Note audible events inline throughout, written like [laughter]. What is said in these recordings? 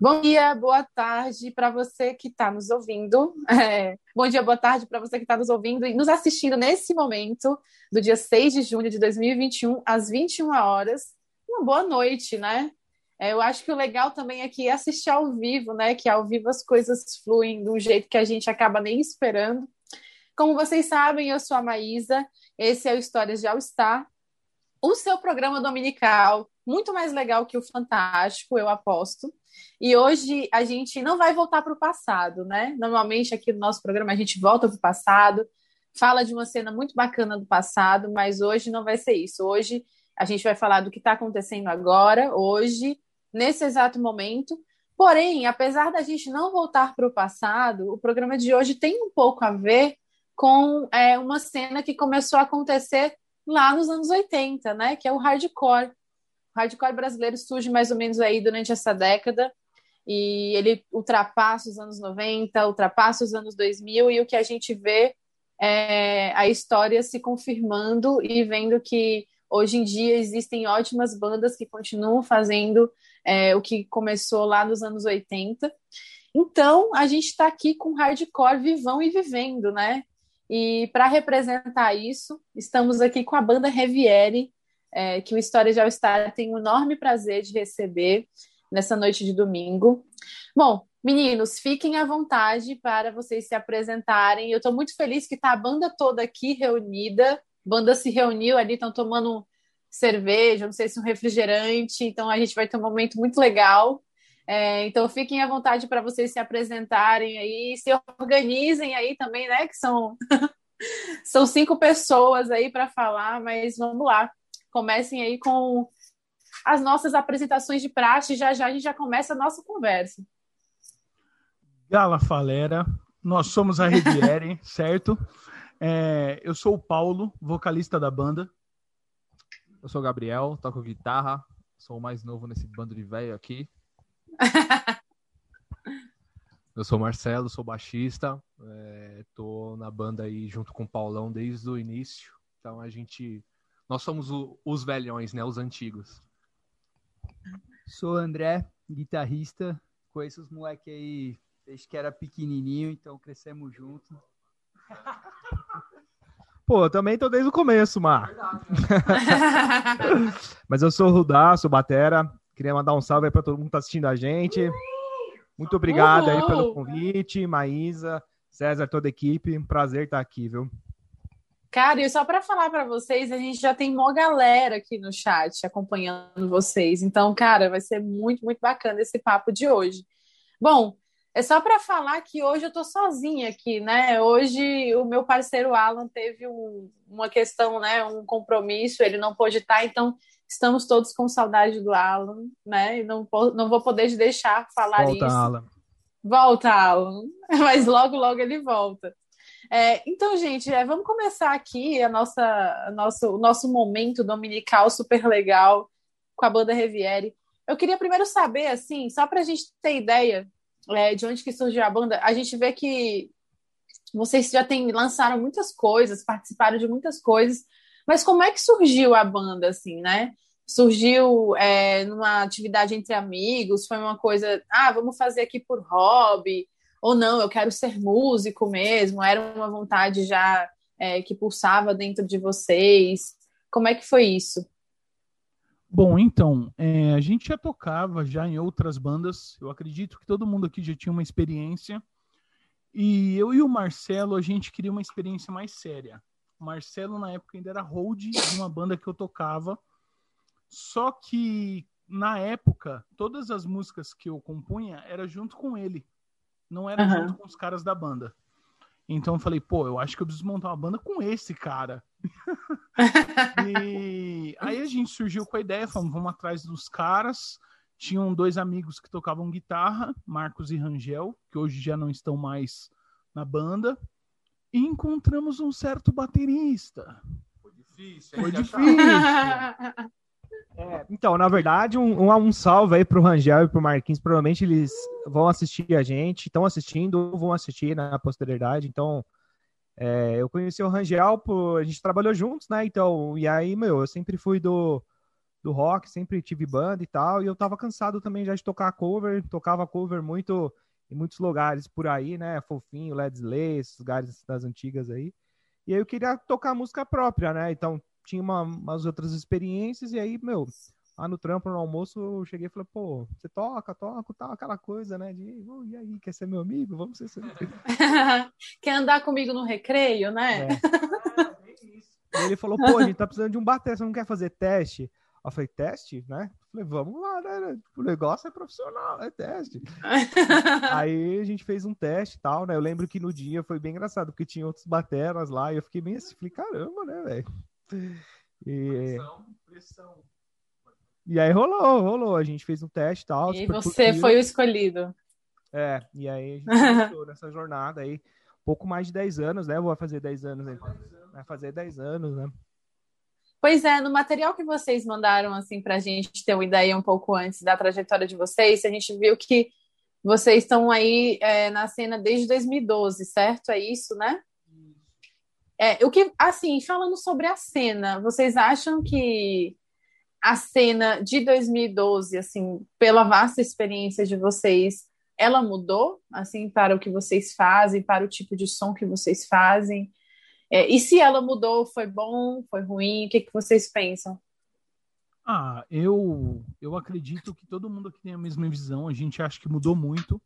Bom dia, boa tarde para você que está nos ouvindo. É, bom dia, boa tarde para você que está nos ouvindo e nos assistindo nesse momento, do dia 6 de junho de 2021, às 21 horas. Uma boa noite, né? É, eu acho que o legal também é assistir ao vivo, né? Que ao vivo as coisas fluem de um jeito que a gente acaba nem esperando. Como vocês sabem, eu sou a Maísa, esse é o Histórias de All Star, o seu programa dominical, muito mais legal que o Fantástico, eu aposto. E hoje a gente não vai voltar para o passado, né? Normalmente aqui no nosso programa a gente volta para o passado, fala de uma cena muito bacana do passado, mas hoje não vai ser isso. Hoje a gente vai falar do que está acontecendo agora, hoje, nesse exato momento. Porém, apesar da gente não voltar para o passado, o programa de hoje tem um pouco a ver com é, uma cena que começou a acontecer lá nos anos 80, né? Que é o hardcore. O hardcore brasileiro surge mais ou menos aí durante essa década e ele ultrapassa os anos 90, ultrapassa os anos 2000 e o que a gente vê é a história se confirmando e vendo que hoje em dia existem ótimas bandas que continuam fazendo é, o que começou lá nos anos 80. Então, a gente está aqui com hardcore vivão e vivendo, né? E para representar isso, estamos aqui com a banda Reviere, é, que o História de All Star tem um enorme prazer de receber nessa noite de domingo. Bom, meninos, fiquem à vontade para vocês se apresentarem. Eu estou muito feliz que está a banda toda aqui reunida. A banda se reuniu ali, estão tomando cerveja, não sei se um refrigerante. Então a gente vai ter um momento muito legal. É, então fiquem à vontade para vocês se apresentarem aí, se organizem aí também, né? Que são, [laughs] são cinco pessoas aí para falar, mas vamos lá. Comecem aí com as nossas apresentações de praxe, já já a gente já começa a nossa conversa. Gala Falera, nós somos a Riviere, [laughs] certo? É, eu sou o Paulo, vocalista da banda. Eu sou o Gabriel, toco guitarra, sou o mais novo nesse bando de velho aqui. [laughs] Eu sou Marcelo, sou baixista, é, tô na banda aí junto com o Paulão desde o início. Então a gente, nós somos o, os velhões, né, os antigos. Sou André, guitarrista. Conheço os moleques aí desde que era pequenininho, então crescemos juntos. [laughs] Pô, eu também tô desde o começo, Mar. [laughs] Mas eu sou o Rudá, sou batera, Queria mandar um salve aí para todo mundo que está assistindo a gente. Muito obrigado aí pelo convite, Maísa, César, toda a equipe. Um prazer estar aqui, viu? Cara, e só para falar para vocês, a gente já tem uma galera aqui no chat acompanhando vocês. Então, cara, vai ser muito, muito bacana esse papo de hoje. Bom, é só para falar que hoje eu tô sozinha aqui, né? Hoje o meu parceiro Alan teve um, uma questão, né? Um compromisso, ele não pôde estar, então Estamos todos com saudade do Alan, né? E não, não vou poder deixar falar volta, isso. Alan. Volta, Alan. [laughs] Mas logo, logo ele volta. É, então, gente, é, vamos começar aqui a nossa, a nosso, o nosso momento dominical super legal com a banda Reviere. Eu queria primeiro saber, assim, só para a gente ter ideia é, de onde que surgiu a banda, a gente vê que vocês já têm, lançaram muitas coisas, participaram de muitas coisas, mas como é que surgiu a banda, assim, né? Surgiu é, numa atividade entre amigos? Foi uma coisa, ah, vamos fazer aqui por hobby? Ou não, eu quero ser músico mesmo? Era uma vontade já é, que pulsava dentro de vocês? Como é que foi isso? Bom, então, é, a gente já tocava já em outras bandas. Eu acredito que todo mundo aqui já tinha uma experiência. E eu e o Marcelo, a gente queria uma experiência mais séria. Marcelo, na época, ainda era hold de uma banda que eu tocava. Só que, na época, todas as músicas que eu compunha era junto com ele. Não era uhum. junto com os caras da banda. Então eu falei, pô, eu acho que eu preciso montar uma banda com esse cara. [laughs] e aí a gente surgiu com a ideia, falamos, vamos atrás dos caras. Tinham dois amigos que tocavam guitarra, Marcos e Rangel, que hoje já não estão mais na banda e encontramos um certo baterista. Foi difícil. Foi difícil. [laughs] [laughs] É, então, na verdade, um, um, um salve aí pro Rangel e pro Marquinhos. Provavelmente eles vão assistir a gente, estão assistindo, vão assistir na posteridade. Então, é, eu conheci o Rangel, por, a gente trabalhou juntos, né? Então, e aí, meu, eu sempre fui do, do rock, sempre tive banda e tal, e eu tava cansado também já de tocar cover, tocava cover muito em muitos lugares por aí, né? Fofinho, Led Slay, esses lugares das antigas aí. E aí eu queria tocar música própria, né? Então tinha uma, umas outras experiências, e aí, meu, lá no trampo, no almoço, eu cheguei e falei, pô, você toca, toca, tal, aquela coisa, né? De, oh, e aí, quer ser meu amigo? Vamos ser seu amigo. [laughs] quer andar comigo no recreio, né? É. ele falou, pô, a gente tá precisando de um bater, você não quer fazer teste? Eu falei, teste, né? Falei, vamos lá, né? O negócio é profissional, é teste. [laughs] aí a gente fez um teste e tal, né? Eu lembro que no dia foi bem engraçado, porque tinha outros bateras lá, e eu fiquei bem assim, falei, caramba, né, velho? E... Pressão, pressão. E aí rolou, rolou. A gente fez um teste e tal. E você curtido. foi o escolhido. É, e aí a gente [laughs] começou nessa jornada aí. Pouco mais de 10 anos, né? Vou fazer 10 anos aí. Vai fazer 10 anos, né? Pois é, no material que vocês mandaram assim para a gente ter uma ideia um pouco antes da trajetória de vocês, a gente viu que vocês estão aí é, na cena desde 2012, certo? É isso, né? É, o que, assim, falando sobre a cena, vocês acham que a cena de 2012, assim, pela vasta experiência de vocês, ela mudou, assim, para o que vocês fazem, para o tipo de som que vocês fazem? É, e se ela mudou, foi bom, foi ruim? O que, que vocês pensam? Ah, eu, eu acredito que todo mundo aqui tem a mesma visão. A gente acha que mudou muito.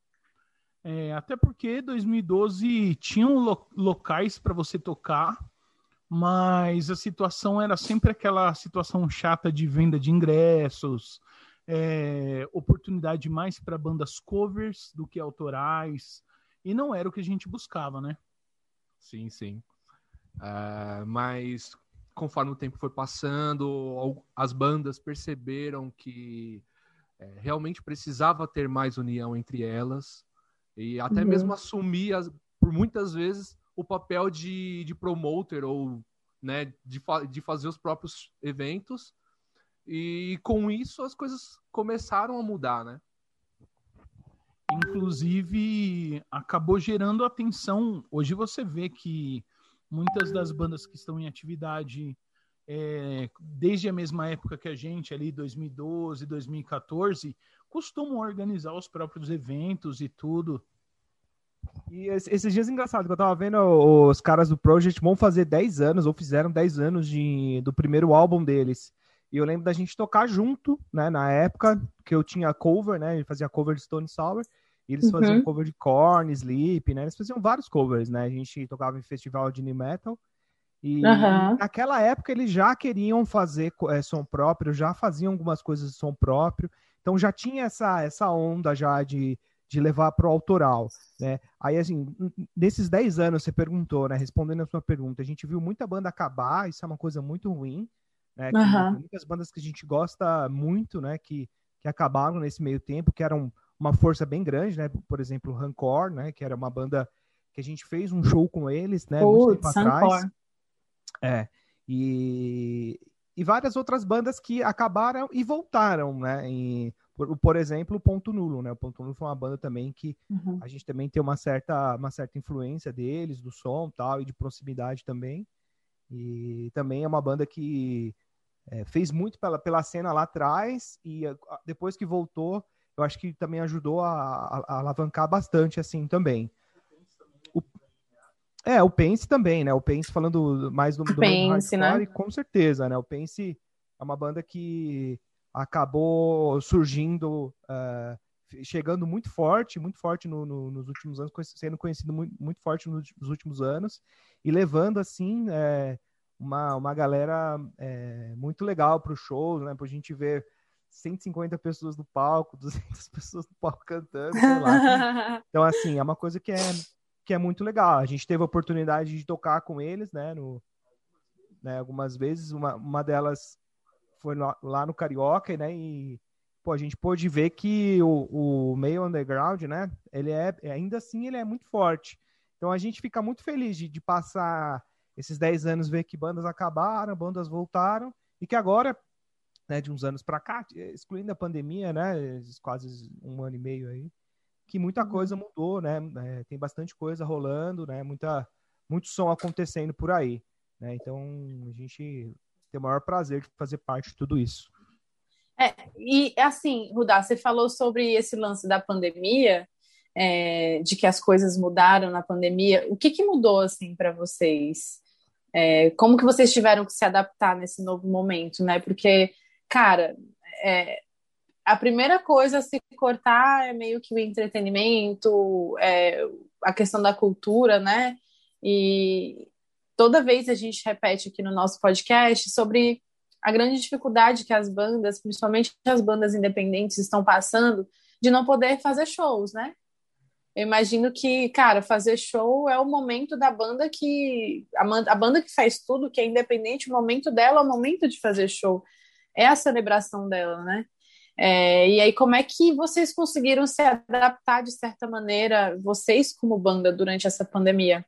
É, até porque 2012 tinham lo locais para você tocar, mas a situação era sempre aquela situação chata de venda de ingressos, é, oportunidade mais para bandas covers do que autorais, e não era o que a gente buscava, né? Sim, sim. Uh, mas conforme o tempo foi passando, as bandas perceberam que é, realmente precisava ter mais união entre elas e até uhum. mesmo assumir, as, por muitas vezes, o papel de, de promoter ou né, de, fa de fazer os próprios eventos. E com isso as coisas começaram a mudar, né? Inclusive, acabou gerando atenção. Hoje você vê que muitas das bandas que estão em atividade é, desde a mesma época que a gente, ali 2012, 2014, costumam organizar os próprios eventos e tudo. E esses dias engraçado que eu tava vendo os caras do Project vão fazer 10 anos, ou fizeram 10 anos de, do primeiro álbum deles. E eu lembro da gente tocar junto, né? Na época que eu tinha cover, né? Ele fazia cover de Stone Sour. E eles uhum. faziam cover de Korn, Sleep, né? Eles faziam vários covers, né? A gente tocava em festival de new metal. E uhum. naquela época eles já queriam fazer é, som próprio, já faziam algumas coisas de som próprio. Então já tinha essa, essa onda já de, de levar para o autoral, né? Aí, assim, nesses 10 anos, você perguntou, né? Respondendo a sua pergunta, a gente viu muita banda acabar, isso é uma coisa muito ruim, né? Uhum. Muitas bandas que a gente gosta muito, né? Que, que acabaram nesse meio tempo, que eram uma força bem grande, né? Por exemplo, Rancor, né? Que era uma banda que a gente fez um show com eles, né? Putz, muito tempo atrás. É. E, e várias outras bandas que acabaram e voltaram, né? Por, por exemplo, o Ponto Nulo, né? O Ponto Nulo foi uma banda também que uhum. a gente também tem uma certa, uma certa influência deles, do som tal, e de proximidade também. E também é uma banda que é, fez muito pela, pela cena lá atrás e depois que voltou eu acho que também ajudou a, a, a alavancar bastante assim também. É, o Pense também, né? O Pense falando mais do, do Pense, né? com certeza, né? O Pense é uma banda que acabou surgindo, uh, chegando muito forte, muito forte no, no, nos últimos anos, sendo conhecido muito, muito forte nos, nos últimos anos e levando assim é, uma, uma galera é, muito legal para o show, né? Para a gente ver 150 pessoas no palco, [laughs] 200 pessoas no palco cantando, sei lá. [laughs] Então, assim, é uma coisa que é, que é muito legal. A gente teve a oportunidade de tocar com eles, né, no, né algumas vezes. Uma, uma delas foi lá no Carioca, né, e pô, a gente pôde ver que o, o meio underground, né, ele é, ainda assim, ele é muito forte. Então, a gente fica muito feliz de, de passar esses 10 anos, ver que bandas acabaram, bandas voltaram, e que agora né, de uns anos para cá, excluindo a pandemia, né, quase um ano e meio aí, que muita uhum. coisa mudou, né, é, tem bastante coisa rolando, né, muita, muito som acontecendo por aí, né, então a gente tem o maior prazer de fazer parte de tudo isso. É, e assim, Rudá, você falou sobre esse lance da pandemia, é, de que as coisas mudaram na pandemia. O que, que mudou assim para vocês? É, como que vocês tiveram que se adaptar nesse novo momento, né? Porque, cara, é, a primeira coisa a se cortar é meio que o entretenimento, é, a questão da cultura, né? E toda vez a gente repete aqui no nosso podcast sobre a grande dificuldade que as bandas, principalmente as bandas independentes, estão passando de não poder fazer shows, né? Eu imagino que, cara, fazer show é o momento da banda que. A, banda que faz tudo, que é independente, o momento dela é o momento de fazer show. É a celebração dela, né? É, e aí, como é que vocês conseguiram se adaptar de certa maneira, vocês como banda, durante essa pandemia?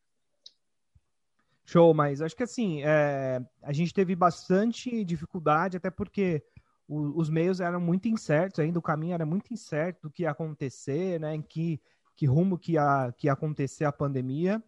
Show, mas acho que assim, é, a gente teve bastante dificuldade, até porque o, os meios eram muito incertos ainda, o caminho era muito incerto do que ia acontecer, né? Em que que rumo que ia, que ia acontecer a pandemia.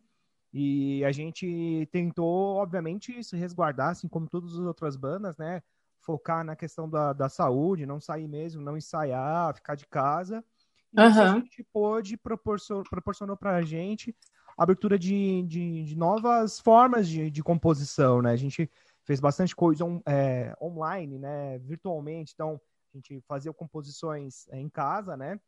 E a gente tentou, obviamente, se resguardar, assim como todas as outras bandas, né? Focar na questão da, da saúde, não sair mesmo, não ensaiar, ficar de casa. E uhum. a gente pôde, proporcion, proporcionou para a gente abertura de, de, de, novas formas de, de composição, né? A gente fez bastante coisa on, é, online, né? Virtualmente, então a gente fazia composições é, em casa, né?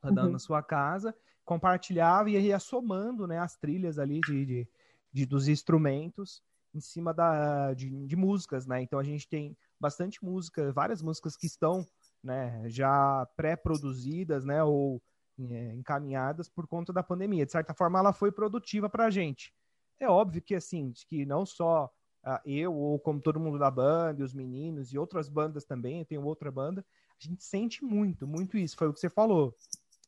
Cada uhum. na sua casa compartilhava e ia somando né, as trilhas ali de, de, de dos instrumentos em cima da, de, de, músicas, né? Então a gente tem bastante música, várias músicas que estão né, já pré-produzidas, né? Ou é, encaminhadas por conta da pandemia. De certa forma, ela foi produtiva para a gente. É óbvio que assim, que não só uh, eu ou como todo mundo da banda, e os meninos e outras bandas também, eu tenho outra banda, a gente sente muito, muito isso. Foi o que você falou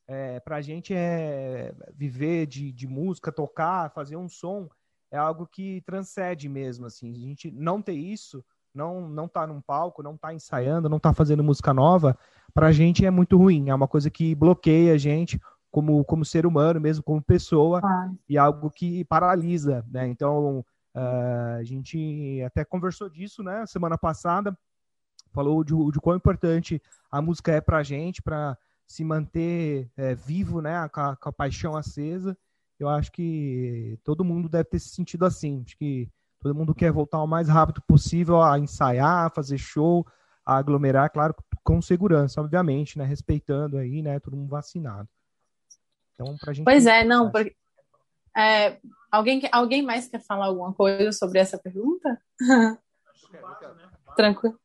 é, para a gente é viver de, de música, tocar, fazer um som, é algo que transcende mesmo, assim. A gente não ter isso, não não tá num palco, não tá ensaiando, não tá fazendo música nova, para a gente é muito ruim. É uma coisa que bloqueia a gente como, como ser humano, mesmo como pessoa, ah. e algo que paralisa, né? Então, uh, a gente até conversou disso, né? Semana passada, falou de, de quão importante a música é para a gente, para se manter é, vivo, né, com a, com a, paixão acesa. Eu acho que todo mundo deve ter se sentido assim. Acho que todo mundo quer voltar o mais rápido possível a ensaiar, a fazer show, a aglomerar, claro, com segurança, obviamente, né, respeitando aí, né, todo mundo vacinado. Então, pra gente. Pois é, não, porque é, alguém, alguém mais quer falar alguma coisa sobre essa pergunta? [laughs] Tranquilo.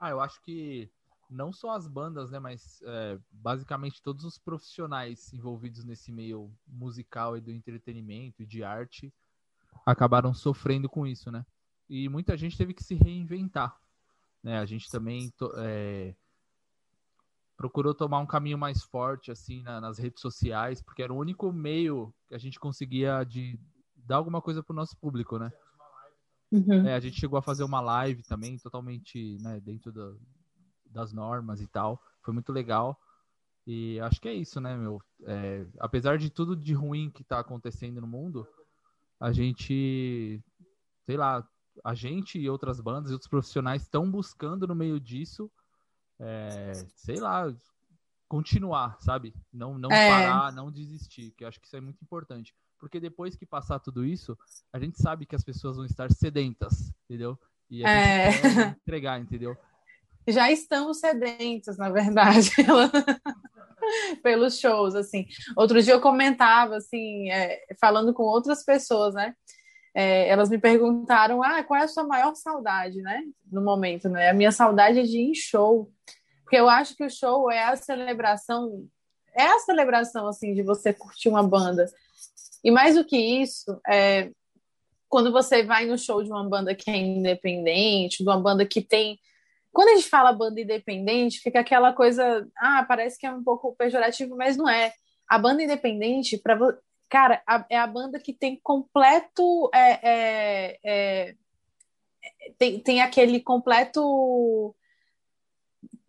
Ah, eu acho que não só as bandas, né, mas é, basicamente todos os profissionais envolvidos nesse meio musical e do entretenimento e de arte acabaram sofrendo com isso, né? E muita gente teve que se reinventar, né? A gente também é, procurou tomar um caminho mais forte assim na, nas redes sociais, porque era o único meio que a gente conseguia de dar alguma coisa para o nosso público, né? Uhum. É, a gente chegou a fazer uma live também, totalmente né, dentro das normas e tal. Foi muito legal. E acho que é isso, né, meu? É, apesar de tudo de ruim que tá acontecendo no mundo, a gente, sei lá, a gente e outras bandas e outros profissionais estão buscando no meio disso, é, sei lá, continuar, sabe? Não, não é. parar, não desistir, que eu acho que isso é muito importante. Porque depois que passar tudo isso, a gente sabe que as pessoas vão estar sedentas, entendeu? E a é. gente entregar, entendeu? [laughs] já estamos sedentos, na verdade, [laughs] [laughs] pelos shows, assim. Outro dia eu comentava, assim, é, falando com outras pessoas, né? É, elas me perguntaram, ah, qual é a sua maior saudade, né? No momento, né? A minha saudade é de ir em show, porque eu acho que o show é a celebração, é a celebração, assim, de você curtir uma banda. E mais do que isso, é, quando você vai no show de uma banda que é independente, de uma banda que tem quando a gente fala banda independente, fica aquela coisa, ah, parece que é um pouco pejorativo, mas não é. A banda independente, para cara, a, é a banda que tem completo. É, é, é, tem, tem aquele completo.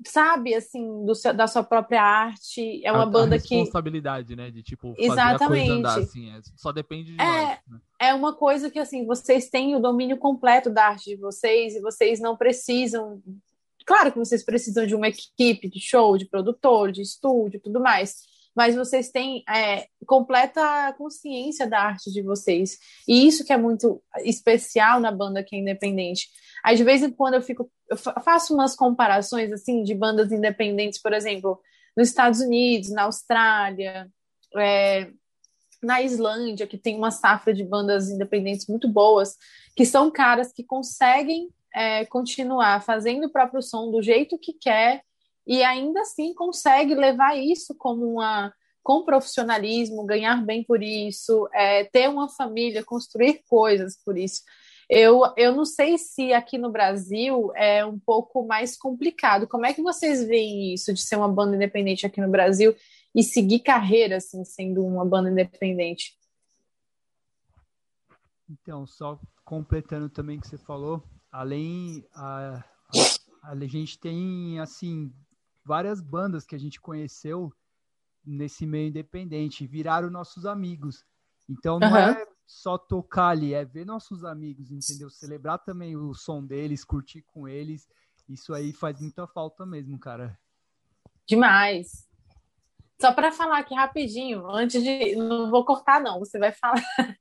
Sabe, assim, do seu, da sua própria arte. É uma a, banda a que. responsabilidade, né? De tipo, fazer Exatamente. andar, assim. É, só depende de é, nós, né? É uma coisa que, assim, vocês têm o domínio completo da arte de vocês e vocês não precisam Claro que vocês precisam de uma equipe de show, de produtor, de estúdio, tudo mais, mas vocês têm é, completa consciência da arte de vocês. E isso que é muito especial na banda que é independente. Aí, de vez em quando, eu fico. Eu faço umas comparações assim de bandas independentes, por exemplo, nos Estados Unidos, na Austrália, é, na Islândia, que tem uma safra de bandas independentes muito boas, que são caras que conseguem é, continuar fazendo o próprio som do jeito que quer e ainda assim consegue levar isso como uma com profissionalismo, ganhar bem por isso, é, ter uma família, construir coisas por isso. Eu, eu não sei se aqui no Brasil é um pouco mais complicado. Como é que vocês veem isso de ser uma banda independente aqui no Brasil e seguir carreira assim, sendo uma banda independente? Então, só completando também o que você falou, além a, a, a gente tem assim várias bandas que a gente conheceu nesse meio independente viraram nossos amigos. Então não uhum. é só tocar ali, é ver nossos amigos, entendeu? Celebrar também o som deles, curtir com eles. Isso aí faz muita falta mesmo, cara. Demais. Só para falar aqui rapidinho, antes de. Não vou cortar, não, você vai falar. [laughs]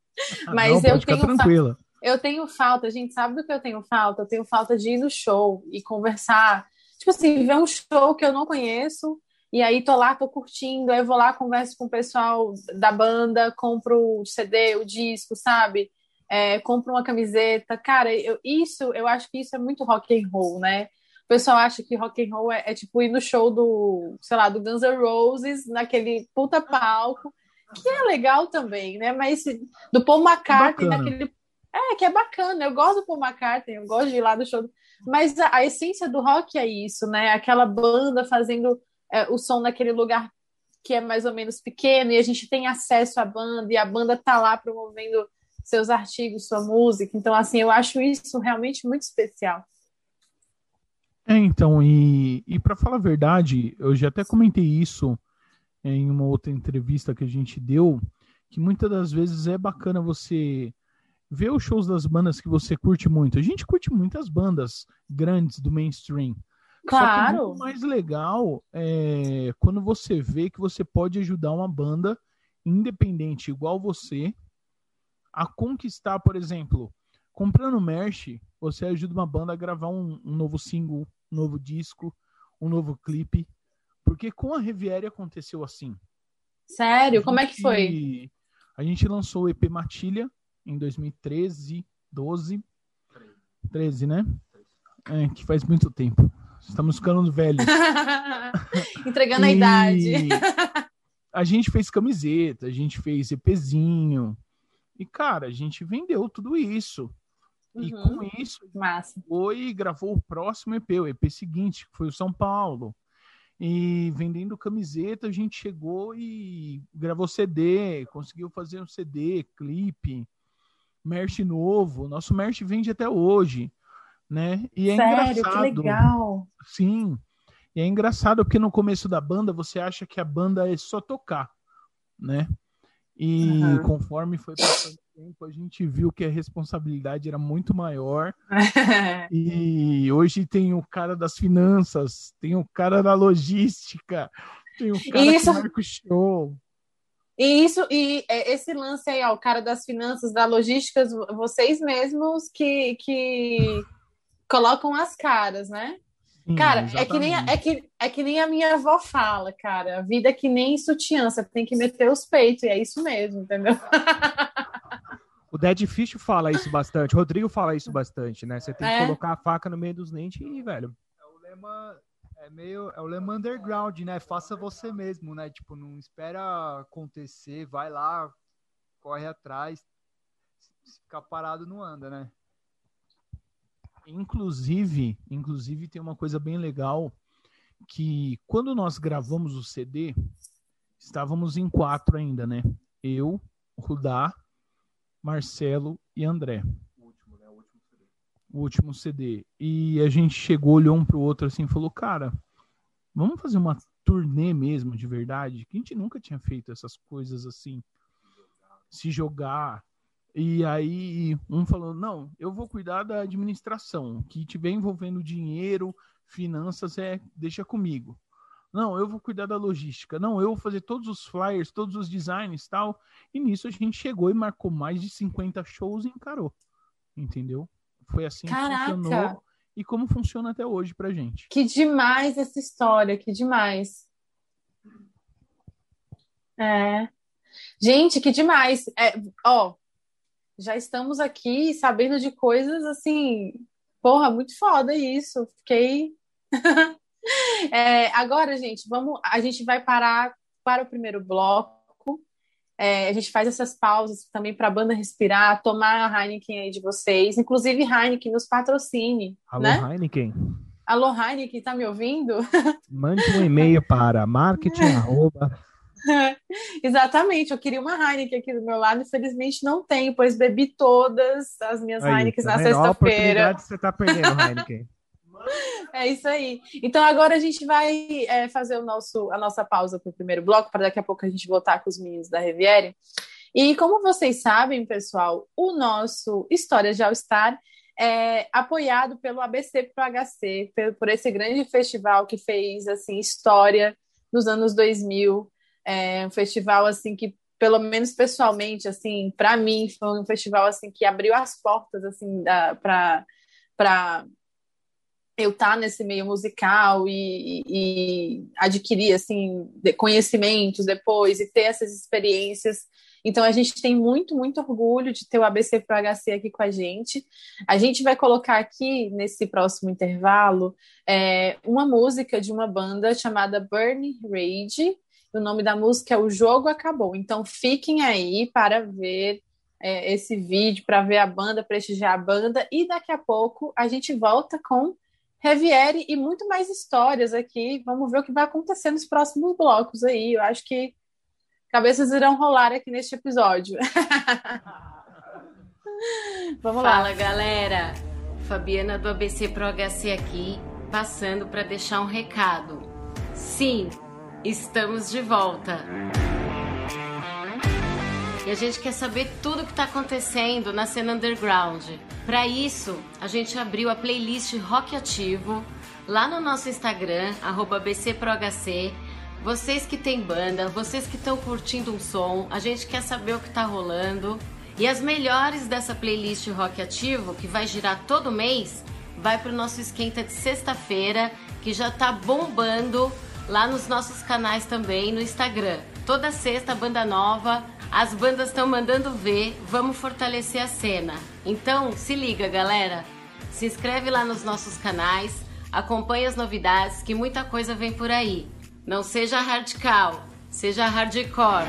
Mas não, eu tenho. Tranquila. Eu tenho falta, a gente sabe do que eu tenho falta? Eu tenho falta de ir no show e conversar. Tipo assim, ver um show que eu não conheço, e aí tô lá, tô curtindo, aí vou lá, converso com o pessoal da banda, compro o CD, o disco, sabe? É, compro uma camiseta. Cara, eu, isso, eu acho que isso é muito rock and roll, né? O pessoal acha que rock and roll é, é tipo ir no show do, sei lá, do Guns N' Roses, naquele puta palco, que é legal também, né? Mas do Paul McCartney, Bacana. naquele é, que é bacana. Eu gosto do Paul McCartney, eu gosto de ir lá do show. Mas a, a essência do rock é isso, né? Aquela banda fazendo é, o som naquele lugar que é mais ou menos pequeno e a gente tem acesso à banda e a banda tá lá promovendo seus artigos, sua música. Então, assim, eu acho isso realmente muito especial. É, então, e, e para falar a verdade, eu já até comentei isso em uma outra entrevista que a gente deu, que muitas das vezes é bacana você ver os shows das bandas que você curte muito. A gente curte muitas bandas grandes do mainstream. Claro. Só o mais legal é quando você vê que você pode ajudar uma banda independente igual você a conquistar, por exemplo, comprando merch, você ajuda uma banda a gravar um, um novo single, um novo disco, um novo clipe. Porque com a Riviera aconteceu assim. Sério? Como é que foi? A gente lançou o EP Matilha, em 2013, 12, 13, né? É, que faz muito tempo. Estamos ficando velhos. [laughs] Entregando e... a idade. a gente fez camiseta, a gente fez EPzinho. E, cara, a gente vendeu tudo isso. Uhum. E com isso, Massa. foi gravou o próximo EP, o EP seguinte, que foi o São Paulo. E vendendo camiseta, a gente chegou e gravou CD, conseguiu fazer um CD, clipe merch novo. Nosso merch vende até hoje, né? E é Sério? engraçado. Que legal. Sim. E é engraçado porque no começo da banda você acha que a banda é só tocar, né? E uhum. conforme foi passando o tempo, a gente viu que a responsabilidade era muito maior. [laughs] e hoje tem o cara das finanças, tem o cara da logística, tem o cara Isso... que marca o show. E isso, e é, esse lance aí, ó, o cara das finanças, da logística, vocês mesmos que, que colocam as caras, né? Cara, é que, nem, é, que, é que nem a minha avó fala, cara. A vida é que nem sutiã, você tem que meter os peitos, e é isso mesmo, entendeu? [laughs] O Dead Fish fala isso bastante, o Rodrigo fala isso bastante, né? Você tem que é. colocar a faca no meio dos dentes e, velho. É o lema é meio. É o lema underground, né? Faça você mesmo, né? Tipo, não espera acontecer, vai lá, corre atrás. Se ficar parado, não anda, né? Inclusive, inclusive tem uma coisa bem legal que quando nós gravamos o CD, estávamos em quatro ainda, né? Eu, Rudá, Marcelo e André o último CD. E a gente chegou, olhou um pro outro assim e falou, cara, vamos fazer uma turnê mesmo, de verdade? Que a gente nunca tinha feito essas coisas assim. Se jogar. E aí um falou, não, eu vou cuidar da administração, que tiver envolvendo dinheiro, finanças é deixa comigo. Não, eu vou cuidar da logística. Não, eu vou fazer todos os flyers, todos os designs tal. E nisso a gente chegou e marcou mais de 50 shows e encarou. Entendeu? Foi assim Caraca. que funcionou e como funciona até hoje pra gente. Que demais essa história, que demais. É. Gente, que demais. É, ó, já estamos aqui sabendo de coisas assim, porra, muito foda isso. Fiquei. [laughs] É, agora, gente, vamos. A gente vai parar para o primeiro bloco. É, a gente faz essas pausas também para a banda respirar, tomar a Heineken aí de vocês. Inclusive, Heineken nos patrocine. Alô, né? Heineken. Alô, Heineken, tá me ouvindo? Mande um e-mail para marketing. arroba- [laughs] Exatamente, eu queria uma Heineken aqui do meu lado, infelizmente não tenho, pois bebi todas as minhas Aí, Heinekens tá na sexta-feira. oportunidade que você está perdendo, Heineken. [laughs] É isso aí. Então agora a gente vai é, fazer o nosso, a nossa pausa para o primeiro bloco, para daqui a pouco a gente voltar com os meninos da Riviere. E como vocês sabem, pessoal, o nosso Histórias de All Star é apoiado pelo ABC Pro HC, por, por esse grande festival que fez assim história nos anos 2000. É um festival assim que pelo menos pessoalmente assim, para mim foi um festival assim que abriu as portas assim para para eu estar tá nesse meio musical e, e, adquirir assim conhecimentos depois e ter essas experiências. Então a gente tem muito, muito orgulho de ter o ABC Pro HC aqui com a gente. A gente vai colocar aqui nesse próximo intervalo é, uma música de uma banda chamada Burning Rage. O nome da música é O Jogo Acabou. Então fiquem aí para ver é, esse vídeo, para ver a banda, prestigiar a banda. E daqui a pouco a gente volta com Reviere e muito mais histórias aqui. Vamos ver o que vai acontecer nos próximos blocos aí. Eu acho que cabeças irão rolar aqui neste episódio. [laughs] Vamos lá. Fala, galera. Fabiana do ABC Pro HC aqui, passando para deixar um recado. Sim, estamos de volta. E a gente quer saber tudo o que está acontecendo na cena underground. Para isso, a gente abriu a playlist Rock Ativo lá no nosso Instagram, BCProHC. Vocês que têm banda, vocês que estão curtindo um som, a gente quer saber o que está rolando. E as melhores dessa playlist Rock Ativo, que vai girar todo mês, vai para o nosso esquenta de sexta-feira, que já está bombando lá nos nossos canais também no Instagram. Toda sexta, banda nova, as bandas estão mandando ver, vamos fortalecer a cena. Então, se liga, galera. Se inscreve lá nos nossos canais, acompanhe as novidades, que muita coisa vem por aí. Não seja radical, seja hardcore.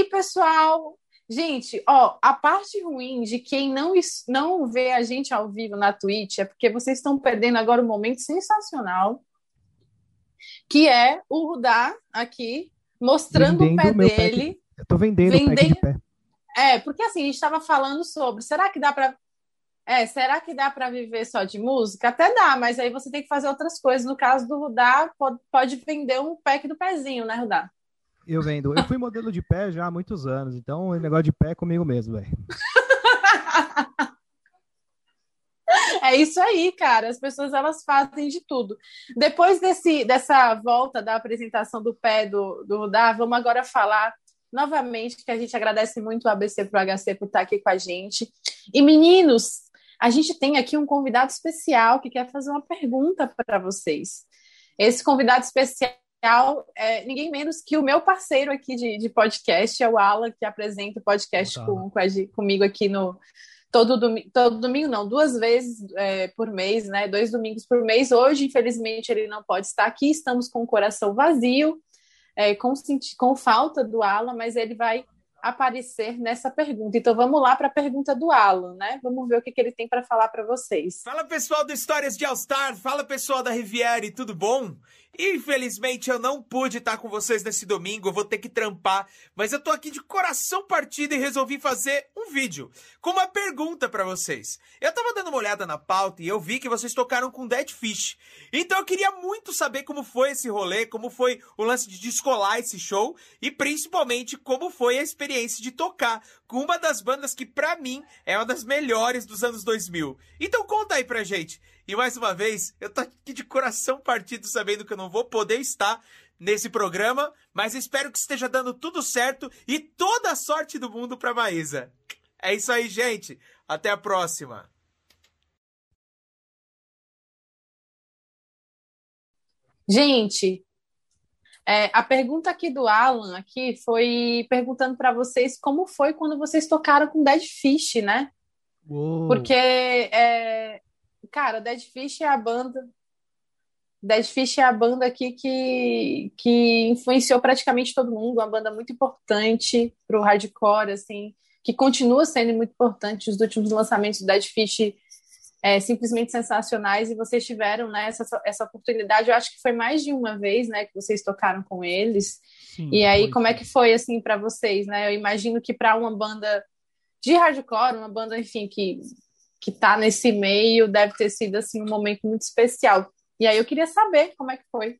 Aí, pessoal, gente, ó, a parte ruim de quem não, não vê a gente ao vivo na Twitch é porque vocês estão perdendo agora um momento sensacional, que é o Rudá aqui mostrando vendendo o pé dele. Pé Eu tô vendendo, vendendo... o pé de pé. É, porque assim, a gente estava falando sobre, será que dá para é, será que dá para viver só de música? Até dá, mas aí você tem que fazer outras coisas. No caso do Rudá, pode, pode vender um pack do pezinho, né, Rudá? Eu vendo. Eu fui modelo de pé já há muitos anos, então o negócio de pé é comigo mesmo, velho. [laughs] É isso aí, cara. As pessoas elas fazem de tudo. Depois desse, dessa volta da apresentação do pé do, do vamos agora falar novamente que a gente agradece muito o ABC Pro HC por estar aqui com a gente. E meninos, a gente tem aqui um convidado especial que quer fazer uma pergunta para vocês. Esse convidado especial é ninguém menos que o meu parceiro aqui de, de podcast, é o Alan, que apresenta o podcast com, com a, comigo aqui no. Todo domingo, todo domingo não, duas vezes é, por mês, né? Dois domingos por mês. Hoje, infelizmente, ele não pode estar aqui. Estamos com o coração vazio, é, com, com falta do Alan, mas ele vai aparecer nessa pergunta. Então vamos lá para a pergunta do Alan, né? Vamos ver o que, que ele tem para falar para vocês. Fala pessoal do Histórias de All Star, fala pessoal da Riviere, tudo bom? Infelizmente eu não pude estar com vocês nesse domingo, eu vou ter que trampar, mas eu tô aqui de coração partido e resolvi fazer um vídeo com uma pergunta para vocês. Eu tava dando uma olhada na pauta e eu vi que vocês tocaram com Dead Fish. Então eu queria muito saber como foi esse rolê, como foi o lance de descolar esse show e principalmente como foi a experiência de tocar com uma das bandas que para mim é uma das melhores dos anos 2000. Então conta aí pra gente. E mais uma vez, eu tô aqui de coração partido sabendo que eu não vou poder estar nesse programa, mas espero que esteja dando tudo certo e toda a sorte do mundo para Maísa. É isso aí, gente. Até a próxima. Gente, é, a pergunta aqui do Alan aqui foi perguntando para vocês como foi quando vocês tocaram com Dead Fish, né? Uou. Porque é, cara, Dead Fish é a banda. Dead Fish é a banda aqui que, que influenciou praticamente todo mundo, uma banda muito importante pro hardcore, assim, que continua sendo muito importante. Os últimos lançamentos do Dead Fish é, simplesmente sensacionais e vocês tiveram né, essa, essa oportunidade. Eu acho que foi mais de uma vez, né, que vocês tocaram com eles. Sim, e aí, como é que foi assim para vocês, né? Eu imagino que para uma banda de hardcore, uma banda, enfim, que que está nesse meio deve ter sido assim um momento muito especial. E aí eu queria saber como é que foi.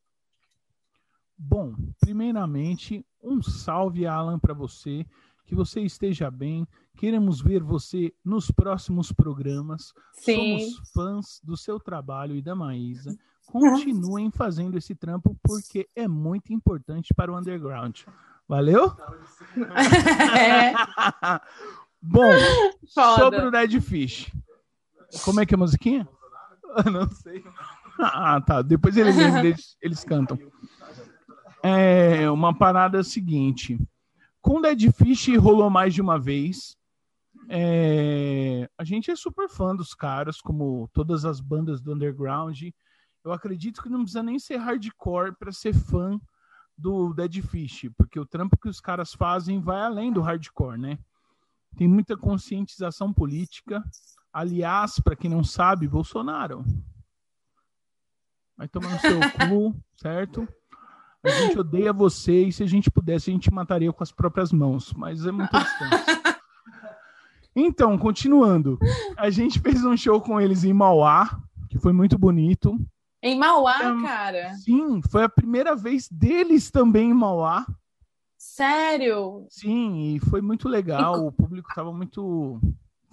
Bom, primeiramente, um salve, Alan, para você. Que você esteja bem. Queremos ver você nos próximos programas. Sim. Somos fãs do seu trabalho e da Maísa. Continuem [laughs] fazendo esse trampo porque é muito importante para o underground. Valeu? [laughs] É. [laughs] Bom, Foda. sobre o Dead Fish. Como é que é a musiquinha? [laughs] não sei. Ah, tá. Depois eles, [laughs] eles, eles cantam. É uma parada seguinte. Com Dead Fish rolou mais de uma vez. É, a gente é super fã dos caras, como todas as bandas do underground. Eu acredito que não precisa nem ser hardcore para ser fã do Dead Fish, porque o trampo que os caras fazem vai além do hardcore, né? Tem muita conscientização política, Aliás, para quem não sabe, Bolsonaro. Vai tomar no seu [laughs] cu, certo? A gente odeia você e se a gente pudesse, a gente mataria com as próprias mãos, mas é muito distante. Então, continuando. A gente fez um show com eles em Mauá, que foi muito bonito. Em Mauá, é, cara? Sim, foi a primeira vez deles também em Mauá. Sério? Sim, e foi muito legal. O público estava muito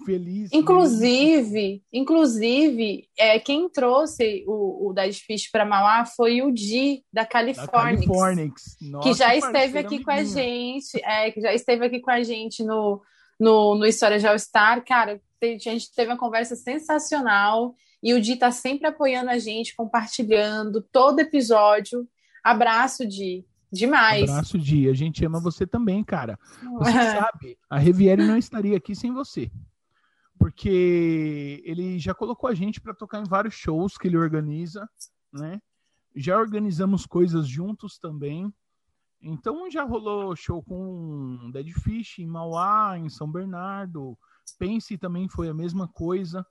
feliz. Inclusive, mesmo. inclusive, é, quem trouxe o, o Dead Fish para Mauá foi o Di da Califórnia, que já esteve aqui com a gente, é, que já esteve aqui com a gente no, no, no História de All Star. Cara, a gente teve uma conversa sensacional e o Di tá sempre apoiando a gente, compartilhando todo episódio. Abraço, Di. Demais. Abraço, Di. A gente ama você também, cara. Você [laughs] sabe, a Riviere não estaria aqui sem você porque ele já colocou a gente para tocar em vários shows que ele organiza, né? Já organizamos coisas juntos também. Então já rolou show com Dead Fish em Mauá, em São Bernardo. Pense também foi a mesma coisa.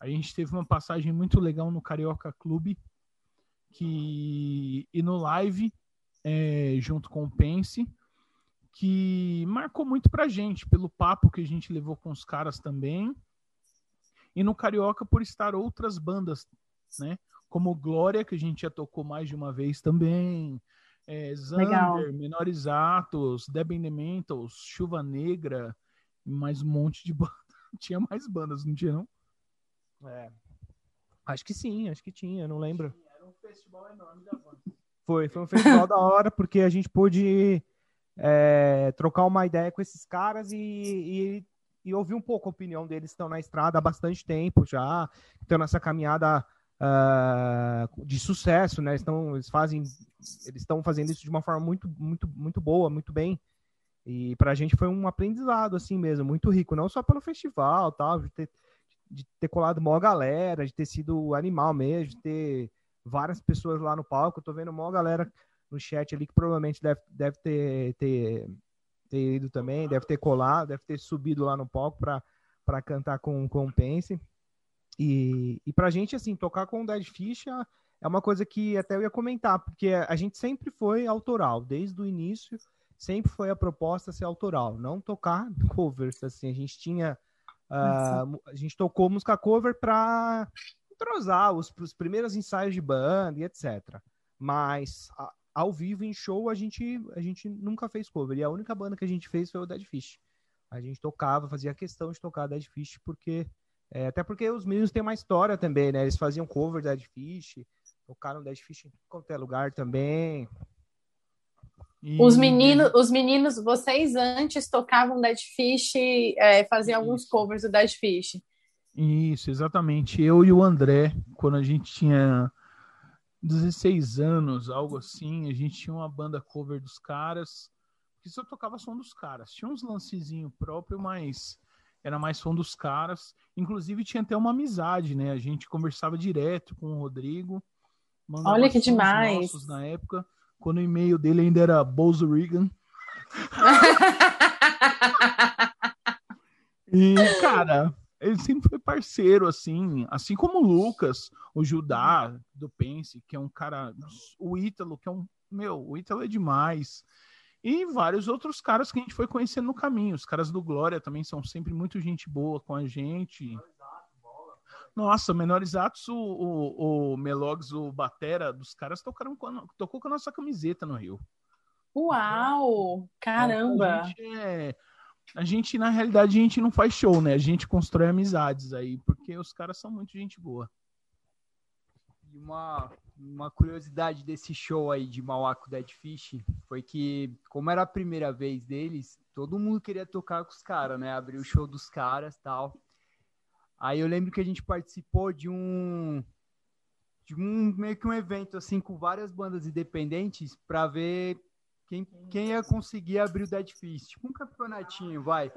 A gente teve uma passagem muito legal no Carioca Clube que e no live é, junto com o Pense que marcou muito pra gente pelo papo que a gente levou com os caras também e no Carioca por estar outras bandas, né? Como Glória que a gente já tocou mais de uma vez também, é, Zander, Menores Atos, Deben Dementals, Chuva Negra, mais um monte de [laughs] banda. Tinha mais bandas, não tinha não? É. Acho que sim, acho que tinha, não lembro. Era um festival enorme da banda. Foi, foi um festival da hora, porque a gente pôde é, trocar uma ideia com esses caras e, e, e, ouvir um pouco a opinião deles. Estão na estrada há bastante tempo já, estão nessa caminhada uh, de sucesso, né? Estão, eles fazem, eles estão fazendo isso de uma forma muito, muito, muito boa, muito bem. E para a gente foi um aprendizado assim mesmo, muito rico, não só pelo festival, tal, de ter, de ter colado maior galera, de ter sido animal mesmo, de ter várias pessoas lá no palco. Eu tô vendo maior galera no chat ali que provavelmente deve, deve ter, ter, ter ido também, deve ter colado, deve ter subido lá no palco para cantar com, com o Pense. E, e pra gente, assim, tocar com o Dead Fish é, é uma coisa que até eu ia comentar, porque a gente sempre foi autoral, desde o início, sempre foi a proposta ser autoral, não tocar [laughs] covers, assim, a gente tinha, uh, a gente tocou música cover para entrosar os, os primeiros ensaios de banda e etc. Mas a, ao vivo, em show, a gente, a gente nunca fez cover, e a única banda que a gente fez foi o Dead Fish. A gente tocava, fazia questão de tocar Dead Fish, porque é, até porque os meninos têm uma história também, né? Eles faziam cover da Dead Fish, tocaram Dead Fish em qualquer lugar também. E... Os meninos, os meninos, vocês antes tocavam Dead Fish, é, faziam Isso. alguns covers do Dead Fish. Isso, exatamente. Eu e o André, quando a gente tinha 16 anos, algo assim, a gente tinha uma banda cover dos caras, que só tocava som dos caras. Tinha uns lancezinhos próprios, mas era mais som dos caras. Inclusive tinha até uma amizade, né? A gente conversava direto com o Rodrigo. Olha que demais. na época, quando o e-mail dele ainda era Bozo Regan. [laughs] e, cara, ele sempre foi parceiro, assim, assim como o Lucas, o Judá do Pense, que é um cara, o Ítalo, que é um, meu, o Ítalo é demais. E vários outros caras que a gente foi conhecendo no caminho. Os caras do Glória também são sempre muito gente boa com a gente. Nossa, Menores Atos, o, o, o Melogs, o Batera dos caras tocaram com, tocou com a nossa camiseta no Rio. Uau! Caramba! A gente, é, a gente, na realidade, a gente não faz show, né? A gente constrói amizades aí, porque os caras são muito gente boa. E uma, uma curiosidade desse show aí de Mauaco Dead Fish foi que, como era a primeira vez deles, todo mundo queria tocar com os caras, né? Abrir o show dos caras tal. Aí eu lembro que a gente participou de um de um meio que um evento assim com várias bandas independentes para ver quem, quem ia conseguir abrir o Dead Fish, tipo um campeonatinho, vai.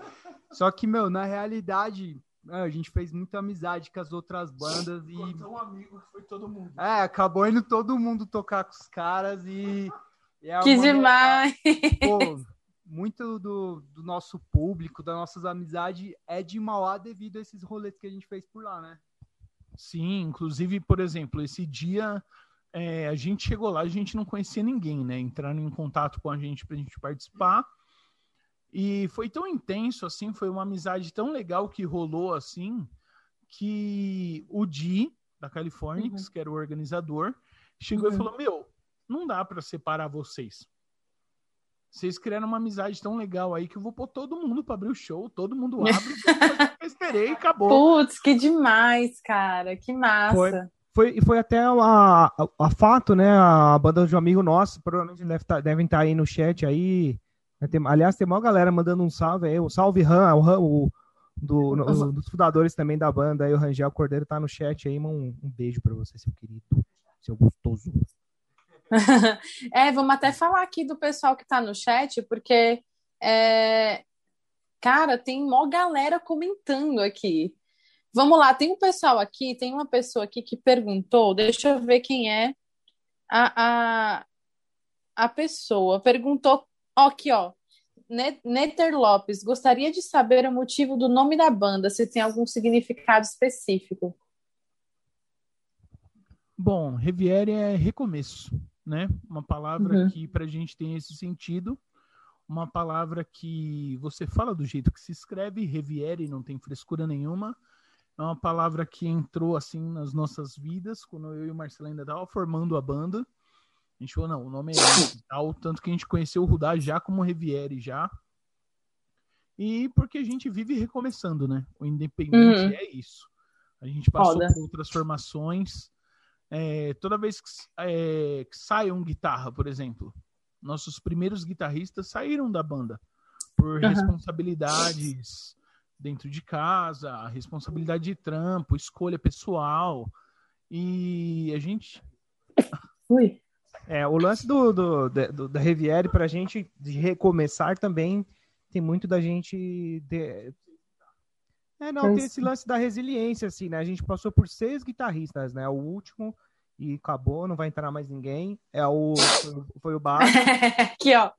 Só que, meu, na realidade, é, a gente fez muita amizade com as outras bandas e. um amigo, foi todo mundo. É, acabou indo todo mundo tocar com os caras e. e é que demais! Pô, muito do, do nosso público, das nossas amizades, é de Mauá devido a esses rolês que a gente fez por lá, né? Sim, inclusive, por exemplo, esse dia é, a gente chegou lá, a gente não conhecia ninguém, né? Entraram em contato com a gente para a gente participar. E foi tão intenso assim, foi uma amizade tão legal que rolou assim, que o Di, da Califórnia, uhum. que era o organizador, chegou uhum. e falou: Meu, não dá para separar vocês. Vocês criaram uma amizade tão legal aí que eu vou pôr todo mundo para abrir o show, todo mundo abre, [laughs] eu esperei e acabou. Putz, que demais, cara, que massa. Foi, foi, foi até a, a, a, fato, né? A banda de um amigo nosso, provavelmente deve tá, devem estar tá aí no chat aí. Tem, aliás, tem uma galera mandando um salve aí. O salve Han, o, Han, o do, no, um dos fundadores também da banda aí, o Rangel Cordeiro tá no chat aí. Um, um beijo para você, seu querido, seu gostoso. [laughs] é, vamos até falar aqui do pessoal que tá no chat, porque é, cara, tem mó galera comentando aqui. Vamos lá, tem um pessoal aqui, tem uma pessoa aqui que perguntou, deixa eu ver quem é. A, a, a pessoa perguntou, ó, aqui, ó. Ne- Neter Lopes, gostaria de saber o motivo do nome da banda, se tem algum significado específico. Bom, Reviere é recomeço, né? Uma palavra Uhum. que pra gente tem esse sentido. Uma palavra que você fala do jeito que se escreve, Reviere, não tem frescura nenhuma. É uma palavra que entrou assim nas nossas vidas, quando eu e o Marcelo ainda estavam formando a banda. A gente falou, não, o nome é esse e tal. Tanto que a gente conheceu o Rudá já como Reviere já. E porque a gente vive recomeçando, né? O Independente Uhum. é isso. A gente passou Foda. por outras formações. É, toda vez que, é, que sai um guitarra, por exemplo, nossos primeiros guitarristas saíram da banda por Aham. responsabilidades dentro de casa, responsabilidade de trampo, escolha pessoal. E a gente. Ui. É, o lance do, do, da- do- da Riviere pra gente de recomeçar também tem muito da gente. de- É, não, tem esse lance da resiliência, assim, né? A gente passou por seis guitarristas, né? O último e acabou, não vai entrar mais ninguém. É o. Foi, o- foi o Bar. [laughs] aqui, ó.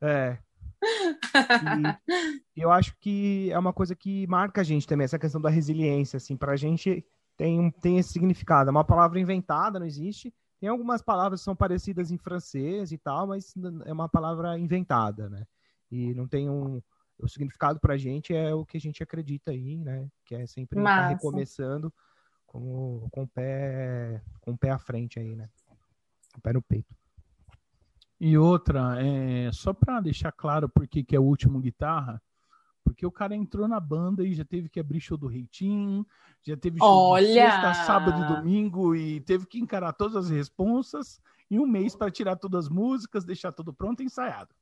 É. E [laughs] eu acho que é uma coisa que marca a gente também, essa questão da resiliência, assim, pra gente tem, tem esse significado. É uma palavra inventada, não existe. Tem algumas palavras que são parecidas em francês e tal, mas é uma palavra inventada, né? E não tem um. O significado pra gente é o que a gente acredita aí, né? Que é sempre Massa. recomeçando com, com o pé com o pé à frente aí, né? Com o pé no peito. E outra, é, só pra deixar claro por que é o último guitarra, porque o cara entrou na banda e já teve que abrir show do Reitinho, já teve show de Olha! sexta, sábado e domingo e teve que encarar todas as responsas em um mês para tirar todas as músicas, deixar tudo pronto e ensaiado.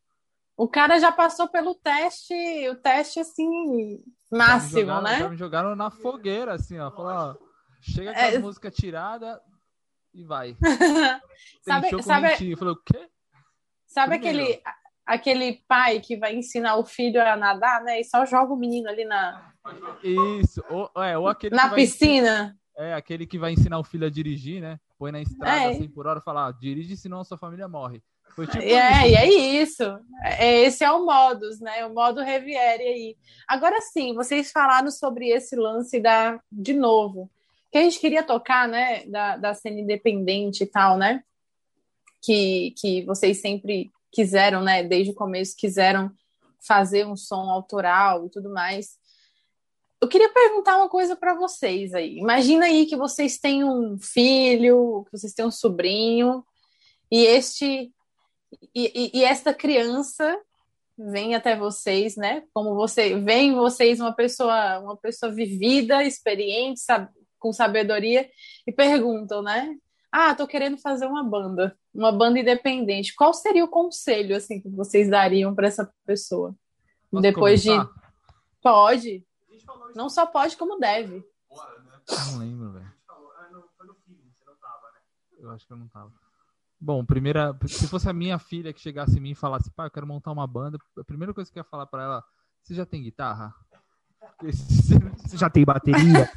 O cara já passou pelo teste, o teste assim, máximo, jogaram, né? Já me jogaram na fogueira, assim, ó. Falaram, ó, chega com É. a música tirada e vai. [laughs] Sabe- Tem show com sabe-. Eu falei, o quê? Sabe aquele, aquele pai que vai ensinar o filho a nadar, né? E só joga o menino ali na, Isso. Ou, é, ou aquele na piscina. É, aquele que vai ensinar o filho a dirigir, né? Põe na estrada É. 100 por hora e fala, ah, dirige, senão a sua família morre. Foi tipo É, isso. e é isso. É, esse é o modus, né? O modo Reviere aí. Agora sim, vocês falaram sobre esse lance da, de novo, que a gente queria tocar, né? Da, da cena independente e tal, né? Que, que vocês sempre quiseram, né? Desde o começo quiseram fazer um som autoral e tudo mais. Eu queria perguntar uma coisa para vocês aí. Imagina aí que vocês têm um filho, que vocês têm um sobrinho, e este e, e, e esta criança vem até vocês, né? Como você vem em vocês uma pessoa, uma pessoa vivida, experiente, sab- com sabedoria e perguntam, né? Ah, tô querendo fazer uma banda, uma banda independente. Qual seria o conselho assim que vocês dariam para essa pessoa? Posso Depois de pode, não só pode como deve. Não lembro, velho. Eu acho que eu não tava. Bom, primeira, se fosse a minha filha que chegasse em mim e falasse, pai, eu quero montar uma banda, a primeira coisa que eu ia falar pra ela, você já tem guitarra? Você já tem bateria?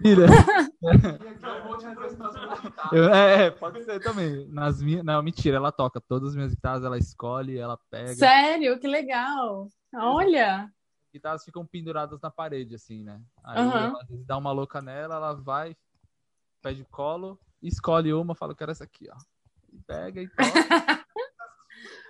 Filha. [laughs] Eu- é, é, pode ser também. Nas minhas, não, mentira, ela toca todas as minhas guitarras, ela escolhe, ela pega. Sério, que legal. Olha, As guitarras ficam penduradas na parede, assim, né? Aí Aham. ela às vezes dá uma louca nela, ela vai, pede colo, escolhe uma, fala, eu quero essa aqui, ó. Pega e toca. [laughs]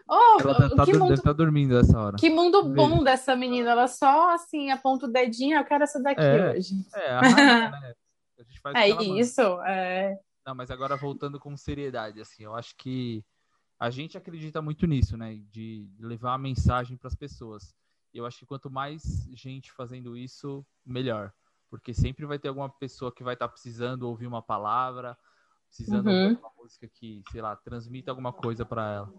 oh, ela tá, tá, que dur- mundo deve estar dormindo essa hora. Que mundo Veja. bom dessa menina. Ela só assim aponta o dedinho, eu quero essa daqui É. hoje. É, a rainha, né? [laughs] A gente faz É isso. É... Não, mas agora voltando com seriedade, assim, eu acho que a gente acredita muito nisso, né? De levar a mensagem para as pessoas. E eu acho que quanto mais gente fazendo isso, melhor. Porque sempre vai ter alguma pessoa que vai estar precisando ouvir uma palavra, precisando Uhum. ouvir uma música que, sei lá, transmita alguma coisa para ela.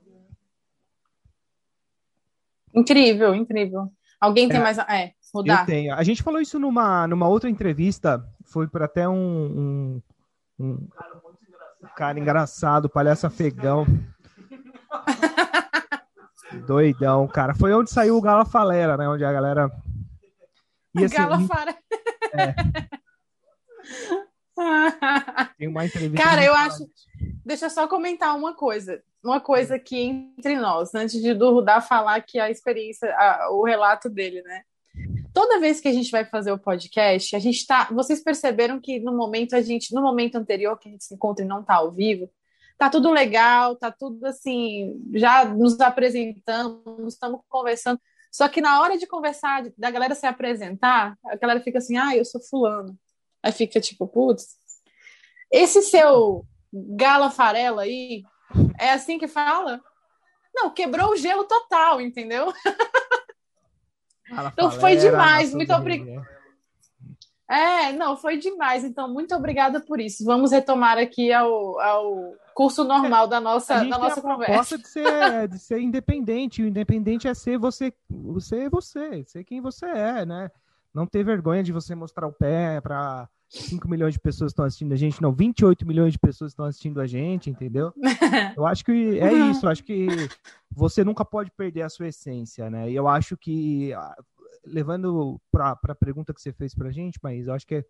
Incrível, incrível. Alguém tem É. mais. É, Eu mudar. tenho. A gente falou isso numa, numa outra entrevista. Foi para até um, um, um cara engraçado, palhaço afegão. [laughs] Doidão, cara. Foi onde saiu o Galafalera, né? Onde a galera. E assim, Galafara. tem uma entrevista. Cara, eu acho. Deixa eu só comentar uma coisa. Uma coisa aqui entre nós, antes de do Rudá falar que a experiência, a, o relato dele, né? Toda vez que a gente vai fazer o podcast, a gente tá. Vocês perceberam que no momento a gente, no momento anterior que a gente se encontra e não tá ao vivo, tá tudo legal, tá tudo assim, já nos apresentamos, estamos conversando. Só que na hora de conversar, da galera se apresentar, a galera fica assim, ah, eu sou fulano. Aí fica tipo, putz, esse seu Gala Farela aí, é assim que fala? Não, quebrou o gelo total, entendeu? então foi demais, muito obrigada. É, não, foi demais. Então, muito obrigada por isso. Vamos retomar aqui ao, ao curso normal da nossa, da nossa conversa. De ser, de ser independente. O independente é ser você, você é você, ser quem você é, né? Não ter vergonha de você mostrar o pé para 5 milhões de pessoas estão assistindo a gente, não, 28 milhões de pessoas estão assistindo a gente, entendeu? [laughs] Eu acho que é isso, eu acho que você nunca pode perder a sua essência, né? E eu acho que, ah, levando para a pergunta que você fez para a gente, mas eu acho que é,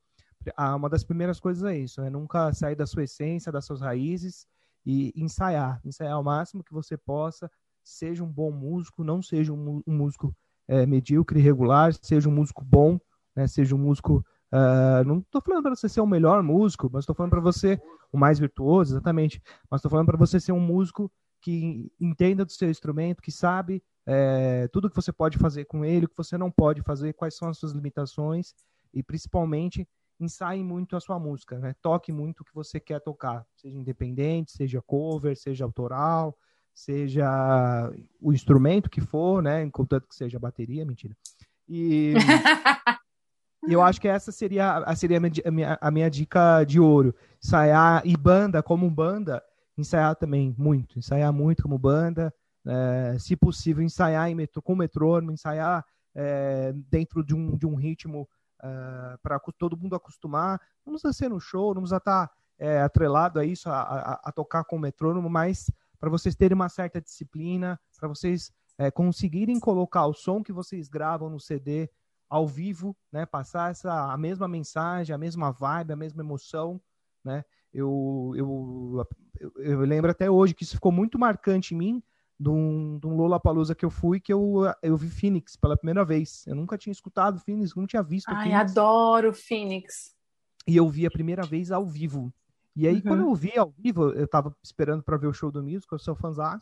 uma das primeiras coisas é isso, é nunca sair da sua essência, das suas raízes e ensaiar, ensaiar o máximo que você possa, seja um bom músico, não seja um, um músico é, medíocre, regular, seja um músico bom, né? Seja um músico Uh, não estou falando para você ser o melhor músico, mas estou falando para você o mais virtuoso, exatamente. Mas estou falando para você ser um músico que entenda do seu instrumento, que sabe é, tudo que você pode fazer com ele, o que você não pode fazer, quais são as suas limitações e principalmente ensaie muito a sua música, né? Toque muito o que você quer tocar, seja independente, seja cover, seja autoral, seja o instrumento que for, né? Contanto que seja bateria, mentira. E [laughs] eu acho que essa seria, seria a, minha, a minha dica de ouro. Ensaiar e banda, como banda, ensaiar também muito. Ensaiar muito como banda. É, se possível, ensaiar em metro, com metrônomo, ensaiar é, dentro de um, de um ritmo é, para todo mundo acostumar. Não precisa ser no show, não precisa estar tá, é, atrelado a isso, a, a, a tocar com metrônomo, mas para vocês terem uma certa disciplina, para vocês é, conseguirem colocar o som que vocês gravam no CD ao vivo, né? Passar essa a mesma mensagem, a mesma vibe, a mesma emoção, né? Eu, eu, eu, eu lembro até hoje que isso ficou muito marcante em mim de um, de um Lollapalooza que eu fui, que eu, eu vi Phoenix pela primeira vez. Eu nunca tinha escutado Phoenix, nunca tinha visto Ai, Phoenix. adoro Phoenix. E eu vi a primeira vez ao vivo. E aí, uhum. quando eu vi ao vivo, eu tava esperando para ver o show do Music, eu sou fãzão.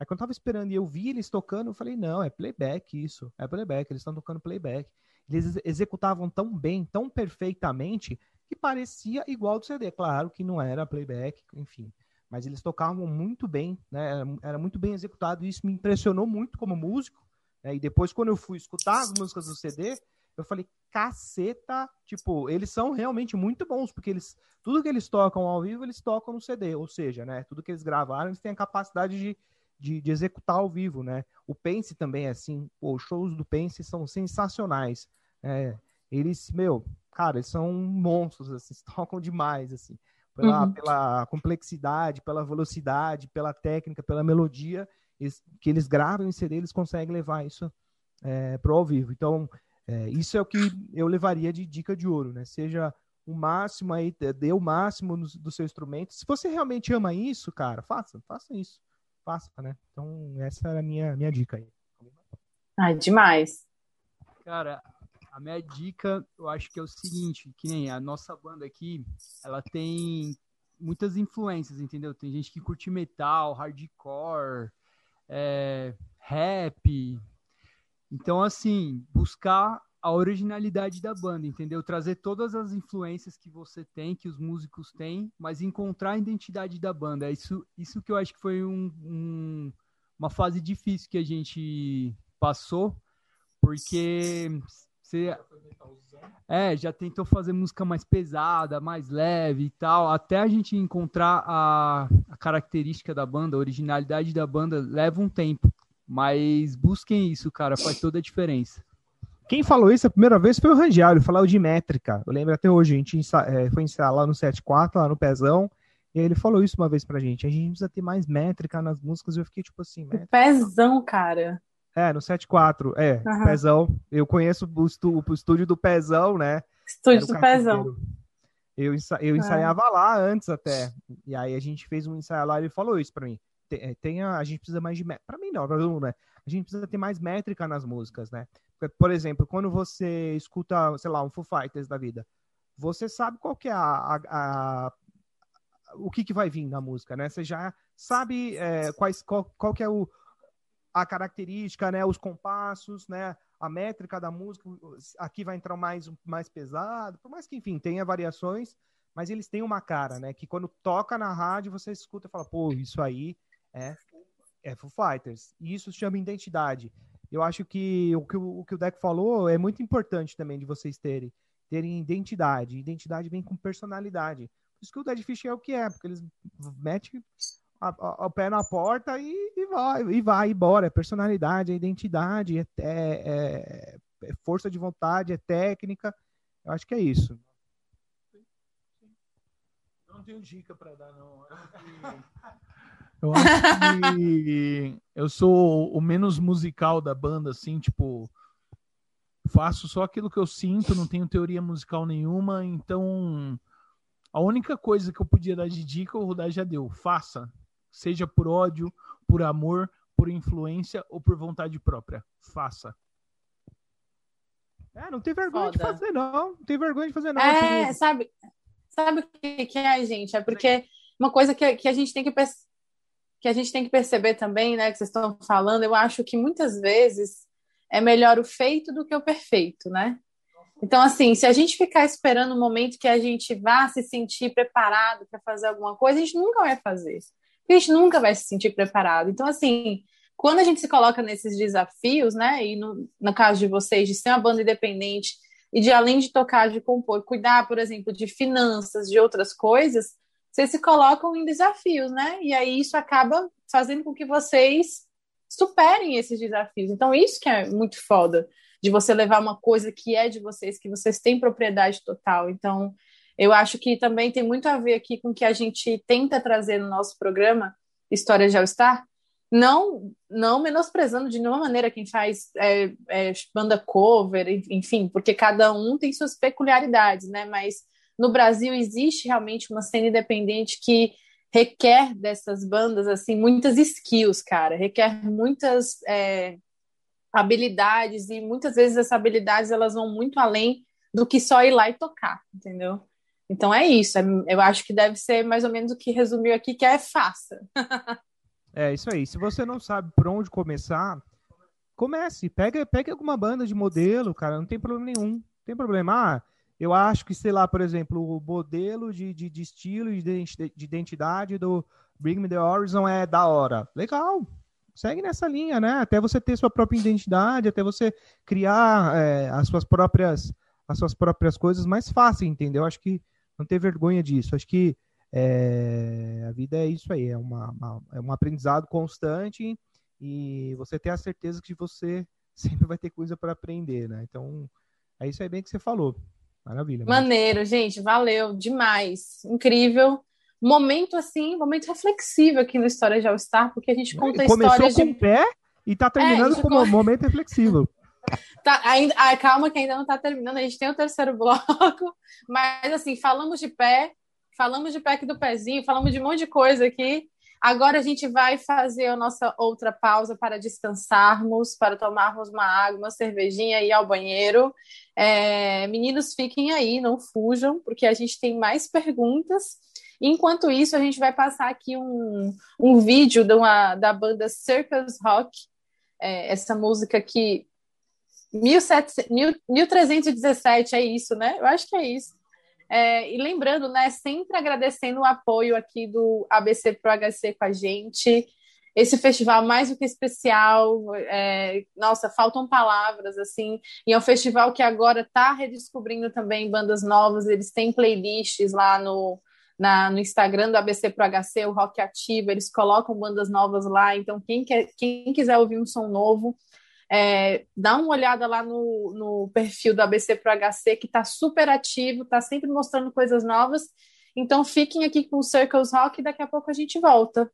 Aí quando eu tava esperando e eu vi eles tocando, eu falei, não, é playback isso, é playback, eles estão tocando playback. Eles executavam tão bem, tão perfeitamente, que parecia igual do CD. Claro que não era playback, enfim. Mas eles tocavam muito bem, né? Era, era muito bem executado, e isso me impressionou muito como músico. Né? E depois, quando eu fui escutar as músicas do CD, eu falei, caceta, tipo, eles são realmente muito bons, porque eles, tudo que eles tocam ao vivo, eles tocam no CD, ou seja, né, tudo que eles gravaram, eles têm a capacidade de, de, de executar ao vivo, né? O Pense também é assim, os shows do Pense são sensacionais. É, eles, meu, cara, eles são monstros, assim, [laughs] tocam demais, assim, pela, uhum. pela complexidade, pela velocidade, pela técnica, pela melodia eles, que eles gravam em CD, eles conseguem levar isso é, pro ao vivo. Então, é, isso é o que eu levaria de dica de ouro, né? Seja o máximo aí, dê o máximo no, do seu instrumento. Se você realmente ama isso, cara, faça, faça isso faça, né? Então, essa era a minha, minha dica aí. Ai, demais. Cara, a minha dica, eu acho que é o seguinte, que nem a nossa banda aqui, ela tem muitas influências, entendeu? Tem gente que curte metal, hardcore, é, rap. Então, assim, buscar a originalidade da banda, entendeu? Trazer todas as influências que você tem, que os músicos têm, mas encontrar a identidade da banda. Isso, isso que eu acho que foi um, um, uma fase difícil que a gente passou, porque você é, já tentou fazer música mais pesada, mais leve e tal, até a gente encontrar a, a característica da banda, a originalidade da banda, leva um tempo. Mas busquem isso, cara, faz toda a diferença. Quem falou isso a primeira vez foi o Rangel, ele falou de métrica. Eu lembro até hoje, a gente é, foi ensaiar lá no 74, lá no Pezão, e ele falou isso uma vez pra gente. A gente precisa ter mais métrica nas músicas. Eu fiquei tipo assim. Métrica. Pezão, cara. É, no 74, é, uhum. Pezão. Eu conheço o, estu, o, estúdio do Pezão, né? Estúdio do Pezão. Eu, eu ensaiava é. lá antes até. E aí a gente fez um ensaio lá e ele falou isso pra mim. Te- tenha, a gente precisa mais de. Para mim, não, pra todo mundo, né? A gente precisa ter mais métrica nas músicas, né? Por exemplo, quando você escuta, sei lá, um Foo Fighters da vida, você sabe qual que é a, a- a- o que, que vai vir na música, né? Você já sabe é, quais, qual, qual que é o, a característica, né? Os compassos, né? A métrica da música. Aqui vai entrar mais, mais pesado, por mais que, enfim, tenha variações, mas eles têm uma cara, né? Que quando toca na rádio, você escuta e fala, pô, isso aí é, é Foo Fighters. E isso se chama identidade. Eu acho que o que o, que o Deco falou é muito importante também de vocês terem, terem identidade. Identidade vem com personalidade. Por isso que o Dead Fish é o que é, porque eles metem o pé na porta e, e vai, e vai embora. É personalidade, é identidade, é, é- é- força de vontade, é técnica. Eu acho que é isso. Não tenho dica pra dar, não. Eu acho que eu sou o menos musical da banda, assim, tipo. Faço só aquilo que eu sinto, não tenho teoria musical nenhuma, então. A única coisa que eu podia dar de dica, o Rudá já deu. Faça. Seja por ódio, por amor, por influência ou por vontade própria. Faça. É, não tem vergonha de Foda. fazer, não. Não tem vergonha de fazer, não. É, Assim, sabe, sabe o que, que é, gente? É porque uma coisa que, que a gente tem que que a gente tem que perceber também, né, que vocês estão falando, eu acho que muitas vezes é melhor o feito do que o perfeito, né? Então, assim, se a gente ficar esperando o momento que a gente vá se sentir preparado para fazer alguma coisa, a gente nunca vai fazer. A gente nunca vai se sentir preparado. Então, assim, quando a gente se coloca nesses desafios, né, e no, no caso de vocês, de ser uma banda independente e de além de tocar, de compor, cuidar, por exemplo, de finanças, de outras coisas, vocês se colocam em desafios, né? E aí isso acaba fazendo com que vocês superem esses desafios. Então, isso que é muito foda, de você levar uma coisa que é de vocês, que vocês têm propriedade total. Então, eu acho que também tem muito a ver aqui com o que a gente tenta trazer no nosso programa, História de All Star, não, não menosprezando de nenhuma maneira quem faz é, é, banda cover, enfim, porque cada um tem suas peculiaridades, né? Mas no Brasil existe realmente uma cena independente que requer dessas bandas assim muitas skills, cara, requer muitas é, habilidades e muitas vezes essas habilidades elas vão muito além do que só ir lá e tocar, entendeu? Então é isso. é- eu acho que deve ser mais ou menos o que resumiu aqui, que é faça. [laughs] É isso aí. Se você não sabe por onde começar, comece. Pega, pega alguma banda de modelo, cara. Não tem problema nenhum. Não tem problema. Ah, eu acho que, sei lá, por exemplo, o modelo de, de, de estilo e de identi- de identidade do Bring Me The Horizon é da hora. Legal. Segue nessa linha, né? Até você ter sua própria identidade, até você criar é, as suas próprias as suas próprias coisas mais fácil, entendeu? Acho que não ter vergonha disso. Acho que é, a vida é isso aí, é, uma, uma- é um aprendizado constante e você ter a certeza que você [laughs] sempre vai ter coisa para aprender, né? Então, é isso aí bem que você falou. Maravilha. Maneiro, gente, valeu demais. Incrível. Momento assim, momento reflexivo aqui no História de All Star, porque a gente conta Começou histórias com de pé e tá terminando É, com um momento reflexivo. [laughs] Tá, ainda, ah, calma que ainda não está terminando, a gente tem o terceiro [laughs] bloco, mas assim, falamos de pé, falamos de pé aqui do pezinho, falamos de um monte de coisa aqui. Agora a gente vai fazer a nossa outra pausa para descansarmos, para tomarmos uma água, uma cervejinha e ir ao banheiro. É, meninos, fiquem aí, não fujam, porque a gente tem mais perguntas. Enquanto isso, a gente vai passar aqui um, um vídeo de uma, da banda Circus Rock, é, essa música que 1700 mil- 1317 é isso, né? Eu acho que é isso. É, e lembrando, né, sempre agradecendo o apoio aqui do ABC Pro HC com a gente. Esse festival mais do que especial, é, nossa, faltam palavras, assim, e é um festival que agora está redescobrindo também bandas novas, eles têm playlists lá no, na, no Instagram do ABC Pro HC, o Rock Ativo, eles colocam bandas novas lá, então quem, quer, quem quiser ouvir um som novo, é, dá uma olhada lá no, no perfil do ABC Pro HC, que está super ativo, está sempre mostrando coisas novas. Então fiquem aqui com o Circles Rock e daqui a pouco a gente volta.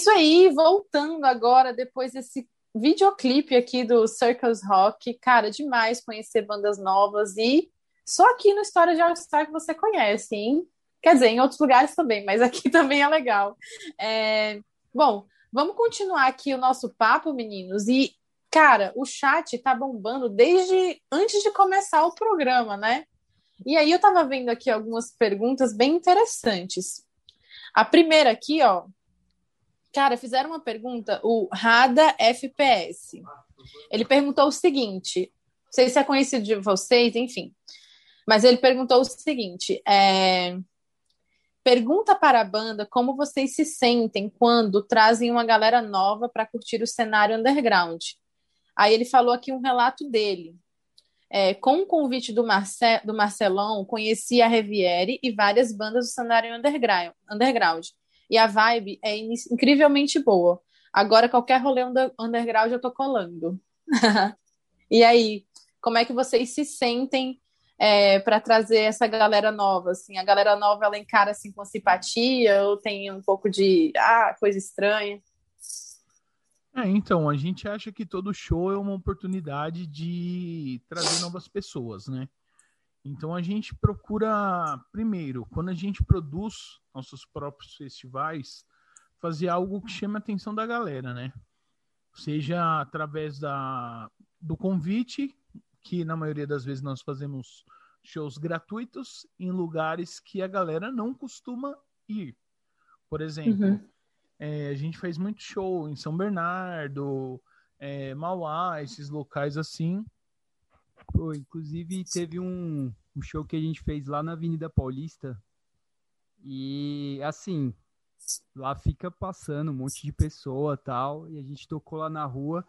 Isso aí, voltando agora, depois desse videoclipe aqui do Circus Rock. Cara, demais conhecer bandas novas e só aqui no História de All Star que você conhece, hein? Quer dizer, em outros lugares também, mas aqui [laughs] também é legal. É... Bom, vamos continuar aqui o nosso papo, meninos. E, cara, o chat tá bombando desde antes de começar o programa, né? E aí eu tava vendo aqui algumas perguntas bem interessantes. A primeira aqui, ó, Cara, fizeram uma pergunta, o Rada FPS. Ele perguntou o seguinte: não sei se é conhecido de vocês, enfim. Mas ele perguntou o seguinte: é, pergunta para a banda como vocês se sentem quando trazem uma galera nova para curtir o cenário underground. Aí ele falou aqui um relato dele. É, com o convite do, Marce do Marcelão, conheci a Reviere e várias bandas do cenário underground. underground e a vibe é incrivelmente boa. Agora, qualquer rolê underground eu tô colando. [laughs] e aí, como é que vocês se sentem é, para trazer essa galera nova? Assim, a galera nova ela encara assim com simpatia ou tem um pouco de ah, coisa estranha? É, então, a gente acha que todo show é uma oportunidade de trazer novas pessoas, né? Então a gente procura, primeiro, quando a gente produz nossos próprios festivais, fazer algo que chame a atenção da galera, né? Seja através da, do convite, que na maioria das vezes nós fazemos shows gratuitos em lugares que a galera não costuma ir. Por exemplo, uhum. é, a gente faz muito show em São Bernardo, é, Mauá, esses locais assim, Pô, inclusive teve um, um show que a gente fez lá na Avenida Paulista. E assim, lá fica passando um monte de pessoa tal. E a gente tocou lá na rua.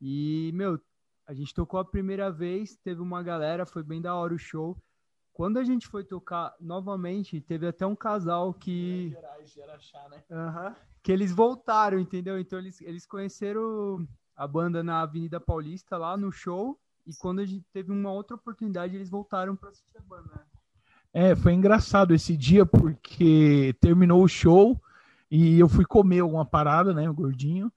E, meu, a gente tocou a primeira vez, teve uma galera, foi bem da hora o show. Quando a gente foi tocar novamente, teve até um casal que. né? Uhum. Que eles voltaram, entendeu? Então eles, eles conheceram a banda na Avenida Paulista lá no show. E quando a gente teve uma outra oportunidade, eles voltaram para assistir a banda. Né? É, foi engraçado esse dia porque terminou o show e eu fui comer alguma parada, né, o gordinho.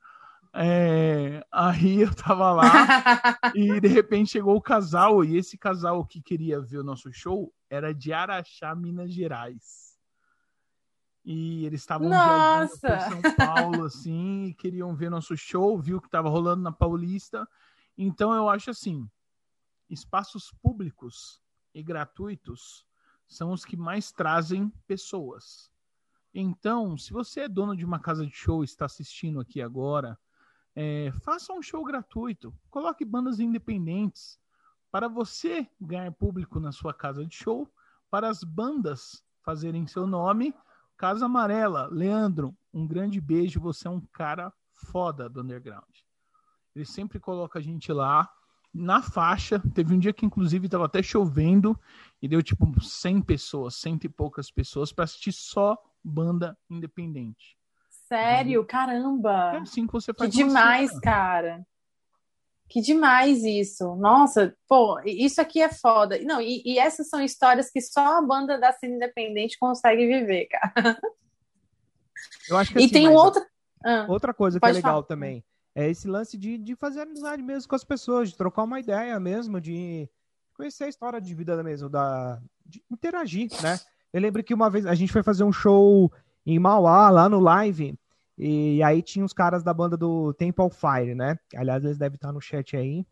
É, aí eu tava lá [laughs] e de repente chegou o casal e esse casal que queria ver o nosso show era de Araxá, Minas Gerais. E eles estavam viajando por São Paulo assim, e queriam ver nosso show, viu que estava rolando na Paulista. Então eu acho assim, espaços públicos e gratuitos são os que mais trazem pessoas. Então, se você é dono de uma casa de show e está assistindo aqui agora, é, faça um show gratuito, coloque bandas independentes para você ganhar público na sua casa de show, para as bandas fazerem seu nome. Casa Amarela, Leandro, um grande beijo, você é um cara foda do underground. Ele sempre coloca a gente lá na faixa. Teve um dia que, inclusive, estava até chovendo e deu tipo 100 pessoas, cento e poucas pessoas para assistir só banda independente. Sério? Caramba! É assim que você faz. Que demais, cena. cara. Que demais isso. Nossa, pô, isso aqui é foda. Não, e, e, essas são histórias que só a banda da cena independente consegue viver, cara. Eu acho que E assim, tem um outro. Ah, outra coisa que é legal falar. também é esse lance de, de fazer amizade mesmo com as pessoas, de trocar uma ideia mesmo, de conhecer a história de vida mesmo, da, de interagir, né? Eu lembro que uma vez a gente foi fazer um show em Mauá, lá no live, e aí tinha os caras da banda do Temple Fire, né? Aliás, eles devem estar no chat aí.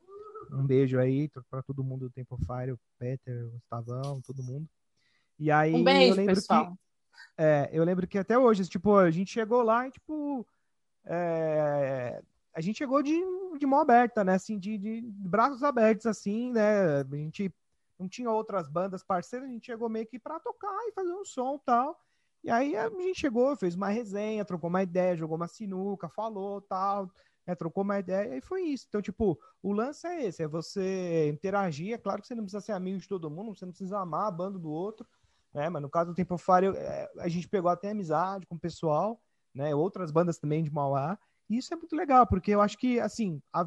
Um beijo aí para todo mundo do Temple Fire, o Peter, o Gustavão, todo mundo. E aí um beijo, eu lembro pessoal. que é, eu lembro que até hoje, tipo, a gente chegou lá e tipo é, a gente chegou de, de mão aberta, né? Assim, de, de braços abertos, assim, né? A gente não tinha outras bandas parceiras, a gente chegou meio que para tocar e fazer um som e tal. E aí a gente chegou, fez uma resenha, trocou uma ideia, jogou uma sinuca, falou tal, né, trocou uma ideia e foi isso. Então, tipo, o lance é esse, é você interagir. É claro que você não precisa ser amigo de todo mundo, você não precisa amar a banda do outro, né? Mas no caso do Tempo Fire, é, a gente pegou até amizade com o pessoal, né? Outras bandas também de Mauá. Isso é muito legal, porque eu acho que, assim, a,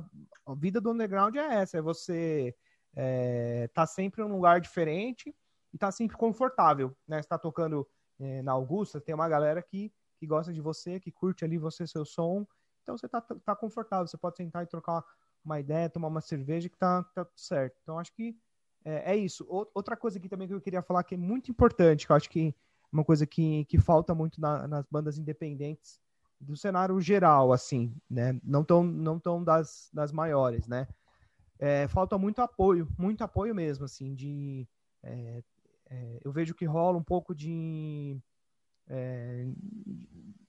a vida do underground é essa, é você é, tá sempre em um lugar diferente e tá sempre confortável, né? Você tá tocando é, na Augusta, tem uma galera que, que gosta de você, que curte ali você, seu som. Então você tá, tá confortável, você pode sentar e trocar uma ideia, tomar uma cerveja que tá, tá certo. Então acho que é, é isso. outra coisa aqui também que eu queria falar que é muito importante, que eu acho que é uma coisa que, que falta muito na, nas bandas independentes do cenário geral, assim, né? Não tão, não tão das, das maiores, né? É, falta muito apoio, muito apoio mesmo, assim, de... É, é, eu vejo que rola um pouco de... É,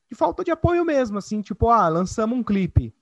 de falta de apoio mesmo, assim, tipo, ah, lançamos um clipe.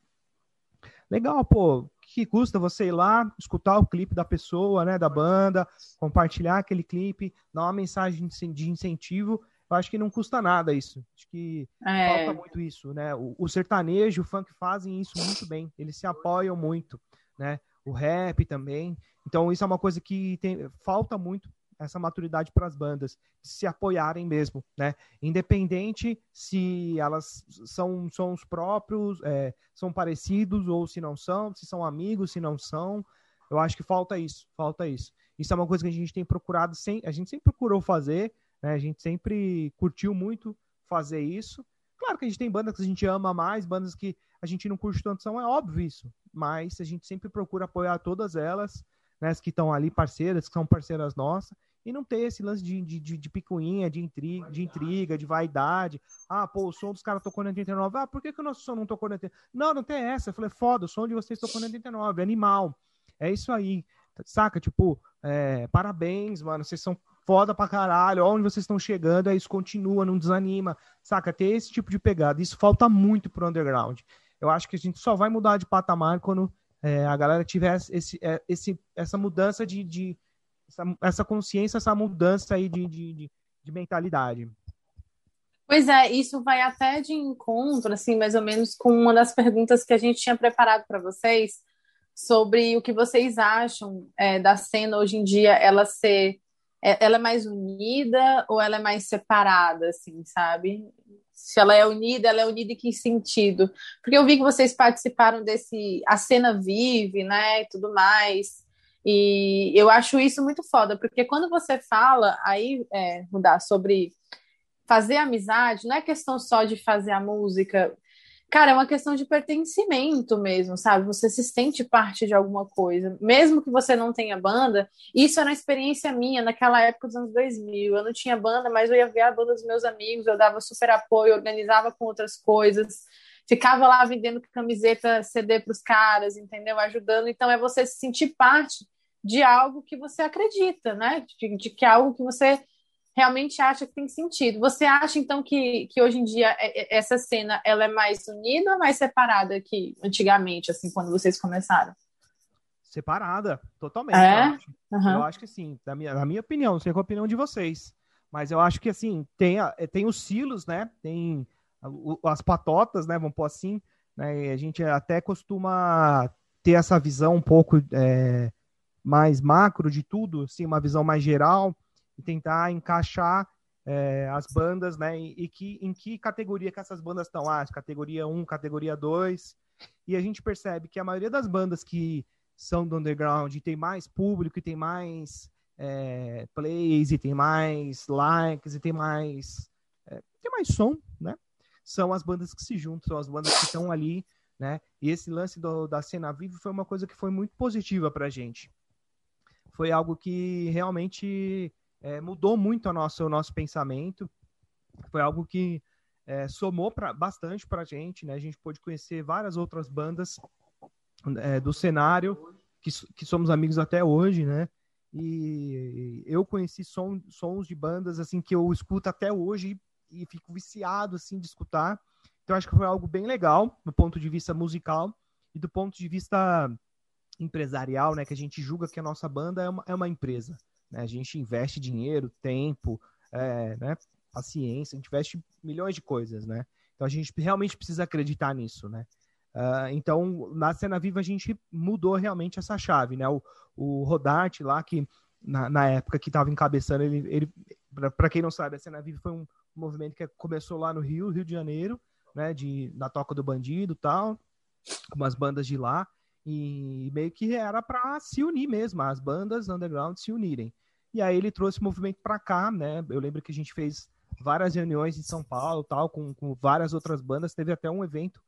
Legal, pô, que custa você ir lá, escutar o clipe da pessoa, né, da banda, compartilhar aquele clipe, dar uma mensagem de incentivo. Eu acho que não custa nada isso. Acho que é. falta muito isso, né? O, o sertanejo, o funk fazem isso muito bem. Eles se apoiam muito, né? O rap também. Então isso é uma coisa que tem, falta muito essa maturidade para as bandas se apoiarem mesmo, né? Independente se elas são sons próprios, é, são parecidos ou se não são, se são amigos, se não são. Eu acho que falta isso, falta isso. Isso é uma coisa que a gente tem procurado, sem, a gente sempre procurou fazer, né? A gente sempre curtiu muito fazer isso. Claro que a gente tem bandas que a gente ama mais, bandas que a gente não curte tanto, são é óbvio isso. Mas a gente sempre procura apoiar todas elas, né? As que estão ali parceiras, que são parceiras nossas e não ter esse lance de, de, de, de picuinha, de intriga, de intriga, de vaidade. Ah, pô, o som dos caras tocou na 89. Ah, por que, que o nosso som não tocou na 89? Não, não tem essa. Eu falei, foda, o som de vocês tocou na 89, animal. É isso aí. Saca? Tipo, é, parabéns, mano. Vocês são foda pra caralho. Onde vocês estão chegando, é isso continua, não desanima. Saca? Ter esse tipo de pegada. Isso falta muito pro underground. Eu acho que a gente só vai mudar de patamar quando é, a galera tiver esse, é, esse, essa mudança de, de essa, essa consciência, essa mudança aí de, de, de, mentalidade. Pois é, isso vai até de encontro, assim, mais ou menos com uma das perguntas que a gente tinha preparado para vocês sobre o que vocês acham é, da cena hoje em dia, ela ser, é, ela é mais unida ou ela é mais separada, assim, sabe? Se ela é unida, ela é unida em que sentido? Porque eu vi que vocês participaram desse A Cena Vive, né, e tudo mais. E eu acho isso muito foda, porque quando você fala aí, é, sobre fazer amizade, não é questão só de fazer a música. Cara, é uma questão de pertencimento mesmo, sabe? Você se sente parte de alguma coisa. Mesmo que você não tenha banda, isso era uma experiência minha naquela época dos anos 2000. Eu não tinha banda, mas eu ia ver a banda dos meus amigos, eu dava super apoio, organizava com outras coisas ficava lá vendendo camiseta CD para os caras, entendeu? Ajudando. Então é você se sentir parte de algo que você acredita, né? De, de que é algo que você realmente acha que tem sentido. Você acha então que, que hoje em dia é, é, essa cena ela é mais unida ou mais separada que antigamente, assim, quando vocês começaram? Separada, totalmente. É? Eu, acho. Uhum. eu acho que sim, na minha, na minha opinião, não sei qual a opinião de vocês, mas eu acho que assim tem, tem os silos, né? Tem as patotas, né? Vamos pôr assim, né? E a gente até costuma ter essa visão um pouco é, mais macro de tudo, assim, uma visão mais geral e tentar encaixar é, as bandas, né? E, e, que, em que categoria que essas bandas estão? Ah, categoria 1, categoria 2. E a gente percebe que a maioria das bandas que são do underground e tem mais público e tem mais é, plays e tem mais likes e tem mais é, tem mais som, né? são as bandas que se juntam, são as bandas que estão ali, né? E esse lance do, da cena viva foi uma coisa que foi muito positiva para a gente. Foi algo que realmente é, mudou muito o nosso, o nosso pensamento. Foi algo que é, somou pra, bastante para a gente, né? A gente pôde conhecer várias outras bandas é, do cenário que, que somos amigos até hoje, né? E eu conheci som, sons de bandas assim que eu escuto até hoje e fico viciado assim de escutar. Então acho que foi algo bem legal do ponto de vista musical e do ponto de vista empresarial, né? Que a gente julga que a nossa banda é uma, é uma empresa. Né? A gente investe dinheiro, tempo, é, né? paciência, a gente investe milhões de coisas, né? Então a gente realmente precisa acreditar nisso, né? Uh, então, na cena viva, a gente mudou realmente essa chave, né? O, o Rodarte lá, que na, na época que estava encabeçando, ele, ele para quem não sabe, a cena viva foi um, movimento que começou lá no Rio, Rio de Janeiro, né, de, na Toca do Bandido tal, umas bandas de lá, e meio que era para se unir mesmo, as bandas underground se unirem. E aí ele trouxe o movimento para cá, né, eu lembro que a gente fez várias reuniões em São Paulo, tal, com, com várias outras bandas. Teve até um evento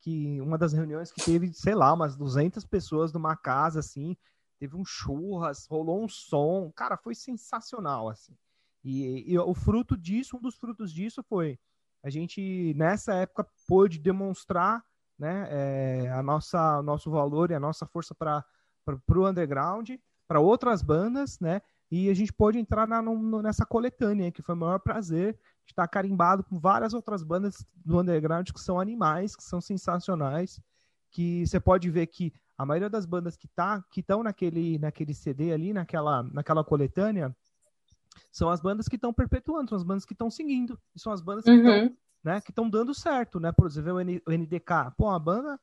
que uma das reuniões que teve, sei lá, umas 200 pessoas numa casa assim, teve um churras, rolou um som, cara, foi sensacional assim. E, e o fruto disso, um dos frutos disso foi a gente nessa época pôde demonstrar, né, é, a nossa nosso valor e a nossa força para o underground, para outras bandas, né? E a gente pôde entrar na, no, nessa coletânea, que foi o maior prazer de estar carimbado com várias outras bandas do underground que são animais, que são sensacionais, que você pode ver que a maioria das bandas que tá que estão naquele naquele CD ali, naquela naquela coletânea, são as bandas que estão perpetuando, são as bandas que estão seguindo, são as bandas que estão uhum. Né, que estão dando certo, né? Por exemplo, o, N, o NDK, pô, a banda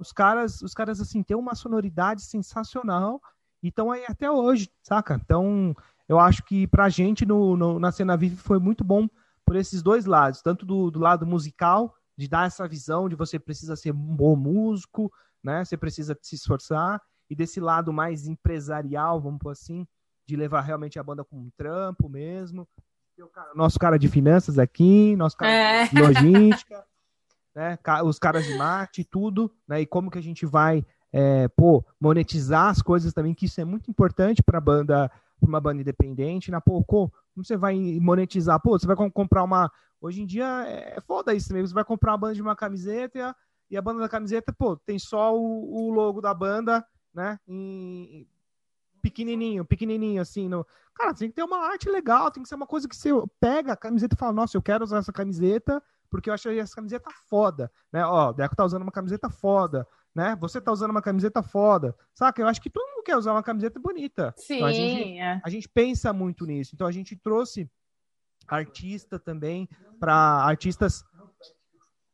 os caras, os caras assim têm uma sonoridade sensacional e estão aí até hoje, saca? Então, eu acho que pra gente no, no, na cena vive foi muito bom por esses dois lados, tanto do, do lado musical, de dar essa visão de você precisa ser um bom músico, né? Você precisa se esforçar, e desse lado mais empresarial, vamos por assim, de levar realmente a banda como um trampo mesmo. Nosso cara de finanças aqui, nosso cara é. de logística, [laughs] né? Os caras de marketing, tudo, né? E como que a gente vai é, pô, monetizar as coisas também, que isso é muito importante para banda, pra uma banda independente, né? Pô, como você vai monetizar? Pô, você vai comprar uma. Hoje em dia é, é foda isso mesmo. Você vai comprar uma banda de uma camiseta e a, e a banda da camiseta, pô, tem só o, o logo da banda, né? Em, pequenininho, pequenininho, assim. No... Cara, tem que ter uma arte legal, tem que ser uma coisa que você pega a camiseta e fala, nossa, eu quero usar essa camiseta porque eu achei essa camiseta foda, né? Ó, o Deco tá usando uma camiseta foda, né? Você tá usando uma camiseta foda, saca? Eu acho que todo mundo quer usar uma camiseta bonita. Sim, então a, gente, é. a gente pensa muito nisso. Então a gente trouxe artista também para artistas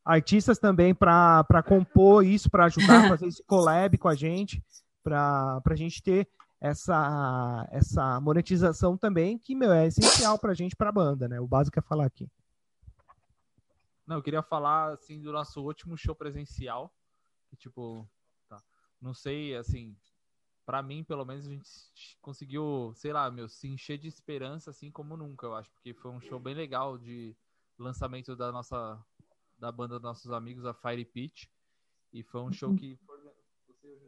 artistas também para compor isso, para ajudar a fazer esse collab com a gente, para a gente ter essa, essa monetização também, que meu, é essencial para a gente, para a banda, né? O básico é falar aqui. Não, eu queria falar assim do nosso último show presencial, que tipo, tá, não sei, assim, para mim, pelo menos a gente conseguiu, sei lá, meu, se encher de esperança assim como nunca, eu acho, porque foi um show bem legal de lançamento da nossa da banda dos nossos amigos, a Fire Pitch, e foi um show que você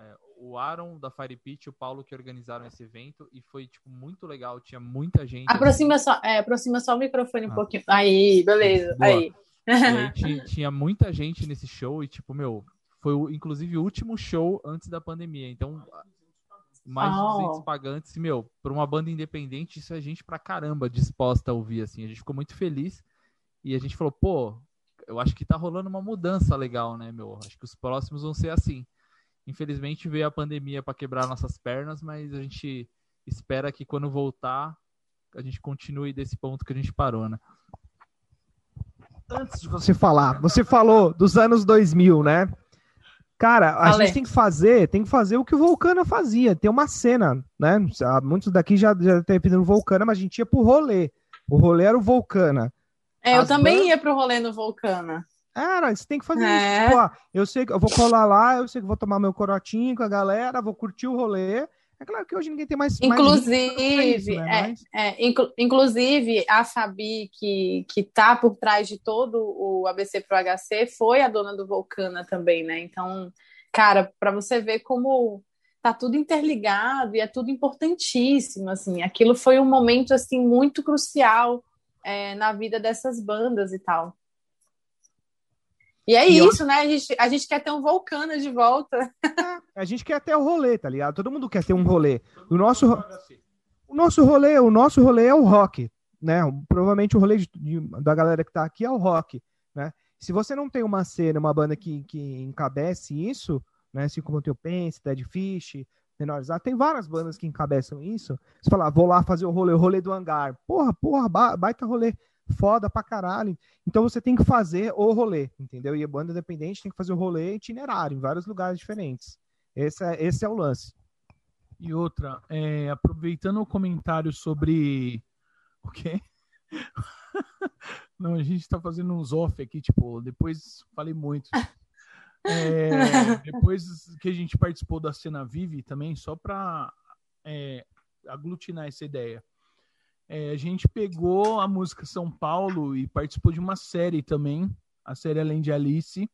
é, o Aaron da Fire Pit e o Paulo que organizaram esse evento e foi tipo muito legal, tinha muita gente. Aproxima assim. só, é, aproxima só o microfone um ah. pouquinho. Aí, beleza. Boa. Aí. aí [laughs] tinha, muita gente nesse show e tipo, meu, foi inclusive o último show antes da pandemia. Então, mais de 200 pagantes, meu, para uma banda independente, isso é gente pra caramba disposta a ouvir assim. A gente ficou muito feliz e a gente falou, pô, eu acho que tá rolando uma mudança legal, né, meu? Acho que os próximos vão ser assim. Infelizmente veio a pandemia para quebrar nossas pernas, mas a gente espera que quando voltar a gente continue desse ponto que a gente parou, né? Antes de você falar, você falou dos anos 2000, né? Cara, a gente tem que fazer, tem que fazer o que o Vulcana fazia, ter uma cena, né? Muitos daqui já já pedindo Vulcana, mas a gente ia pro rolê. O rolê era o Vulcana. É, eu também bandas... ia pro rolê no Vulcana. Cara, você tem que fazer é. isso. Pô, eu sei que eu vou colar lá, eu sei que vou tomar meu corotinho com a galera, vou curtir o rolê. É claro que hoje ninguém tem mais. Inclusive, mais isso, né? é, Mas... é, inclu inclusive a Fabi, que, que tá por trás de todo o ABC Pro HC, foi a dona do Vulcana também, né? Então, cara, para você ver como tá tudo interligado e é tudo importantíssimo, assim. Aquilo foi um momento, assim, muito crucial é, na vida dessas bandas e tal. E é e isso, eu... né? A gente, a gente quer ter um vulcano de volta. A gente quer ter o rolê, tá ligado? Todo mundo quer ter um rolê. O nosso, o nosso rolê, o nosso rolê é o rock, né? Provavelmente o rolê de, de, da galera que tá aqui é o rock, né? Se você não tem uma cena, uma banda que, que encabece isso, né? Assim como o Pense, Dead Fish, Menorizar, tem várias bandas que encabeçam isso. Você fala, ah, vou lá fazer o rolê, o rolê do hangar. Porra, porra, baita rolê foda pra caralho. Então você tem que fazer o rolê, entendeu? E a banda independente tem que fazer o rolê itinerário em vários lugares diferentes. Esse é, esse é o lance. E outra, é, aproveitando o comentário sobre. O quê? [laughs] Não, a gente tá fazendo uns off aqui, tipo, depois falei muito. É, [laughs] depois que a gente participou da cena Vive também, só para é, aglutinar essa ideia. É, a gente pegou a música São Paulo e participou de uma série também, a série Além de Alice.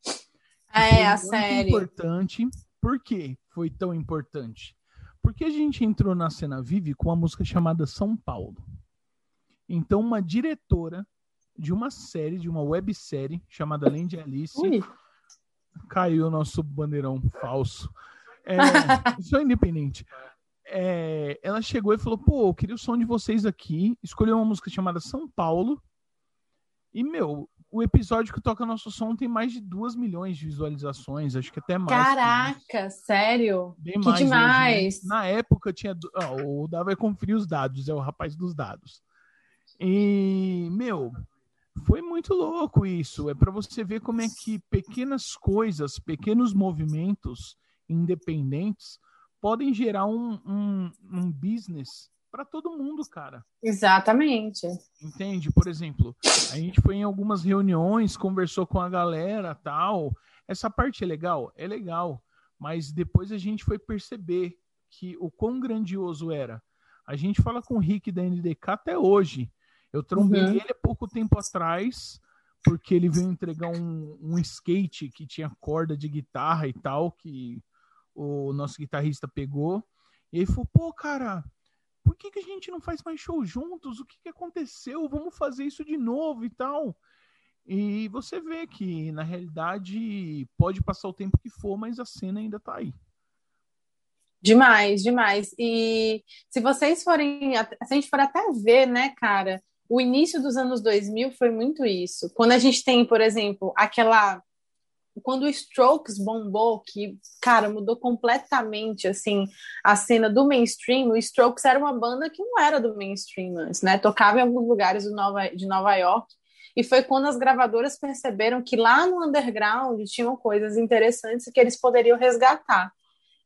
É, a muito série. importante. Por que foi tão importante? Porque a gente entrou na cena Vive com uma música chamada São Paulo. Então, uma diretora de uma série, de uma websérie chamada Além de Alice, Ui. caiu o nosso bandeirão falso. É, [laughs] sou independente. É, ela chegou e falou: pô, eu queria o som de vocês aqui. Escolheu uma música chamada São Paulo. E, meu, o episódio que toca nosso som tem mais de 2 milhões de visualizações, acho que até mais. Caraca, sério? Bem que mais hoje, né? demais. Na época tinha. ah, o Dá vai conferir os dados, é o rapaz dos dados. E, meu, foi muito louco isso. É para você ver como é que pequenas coisas, pequenos movimentos independentes podem gerar um, um, um business para todo mundo, cara. Exatamente. Entende? Por exemplo, a gente foi em algumas reuniões, conversou com a galera, tal. Essa parte é legal, é legal, mas depois a gente foi perceber que o quão grandioso era. A gente fala com o Rick da NDK até hoje. Eu trombei Uhum. ele há pouco tempo atrás, porque ele veio entregar um, um skate que tinha corda de guitarra e tal, que o nosso guitarrista pegou. E ele falou, pô, cara, por que, que a gente não faz mais show juntos? O que, que aconteceu? Vamos fazer isso de novo e tal. E você vê que, na realidade, pode passar o tempo que for, mas a cena ainda tá aí. Demais, demais. E se vocês forem, se a gente for até ver, né, cara, o início dos anos 2000 foi muito isso. Quando a gente tem, por exemplo, aquela. Quando o Strokes bombou, que, cara, mudou completamente, assim, a cena do mainstream, o Strokes era uma banda que não era do mainstream antes, né? Tocava em alguns lugares do Nova, de Nova York. E foi quando as gravadoras perceberam que lá no underground tinham coisas interessantes que eles poderiam resgatar.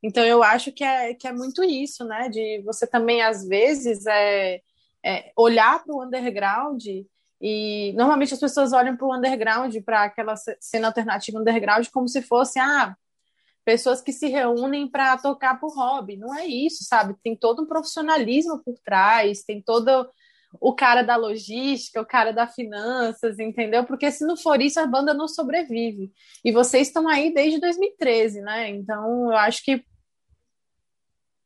Então eu acho que é, que é muito isso, né? De você também, às vezes, é, é olhar para o underground e normalmente as pessoas olham para o underground, para aquela ce- cena alternativa underground, como se fosse ah, pessoas que se reúnem para tocar por hobby. Não é isso, sabe? Tem todo um profissionalismo por trás, tem todo o cara da logística, o cara da finanças, entendeu? Porque se não for isso, a banda não sobrevive. E vocês estão aí desde 2013, né? Então eu acho que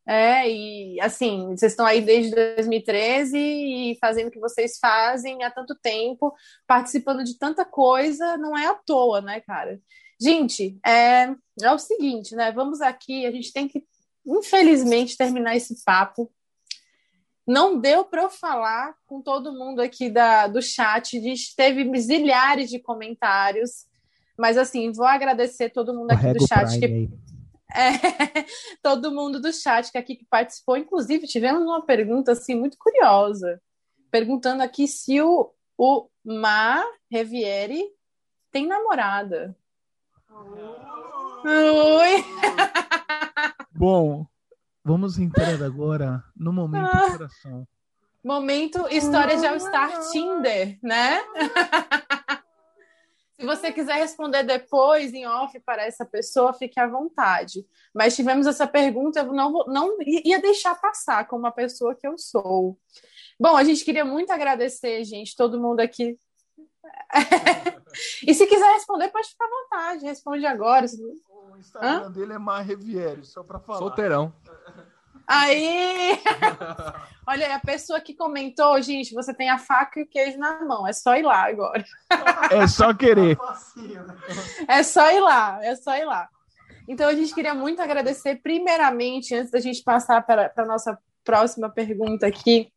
é, e assim, vocês estão aí desde 2013 e fazendo o que vocês fazem há tanto tempo, participando de tanta coisa, não é à toa, né, cara? Gente, é, é o seguinte, né? Vamos aqui, a gente tem que, infelizmente, terminar esse papo. Não deu para eu falar com todo mundo aqui da, do chat, a gente teve zilhares de comentários, mas assim, vou agradecer todo mundo aqui do chat que aí. É, [laughs] todo mundo do chat que aqui que participou, inclusive tivemos uma pergunta assim muito curiosa, perguntando aqui se o, o Mar Revieri tem namorada. Oi. [laughs] Bom, vamos entrar agora no momento Ah. do coração. Momento história de All-Star Tinder, né? [laughs] Se você quiser responder depois, em off, para essa pessoa, fique à vontade. Mas tivemos essa pergunta, eu não, vou- não ia deixar passar como uma pessoa que eu sou. Bom, a gente queria muito agradecer, gente, todo mundo aqui. [laughs] e se quiser responder, pode ficar à vontade, responde agora. O Instagram dele é Mar Revieri, só pra falar. Solteirão. [laughs] Aí! [laughs] Olha aí, a pessoa que comentou, gente, você tem a faca e o queijo na mão, é só ir lá agora. É só querer. [laughs] É só ir lá, é só ir lá. Então a gente queria muito agradecer, primeiramente, antes da gente passar para a nossa próxima pergunta aqui,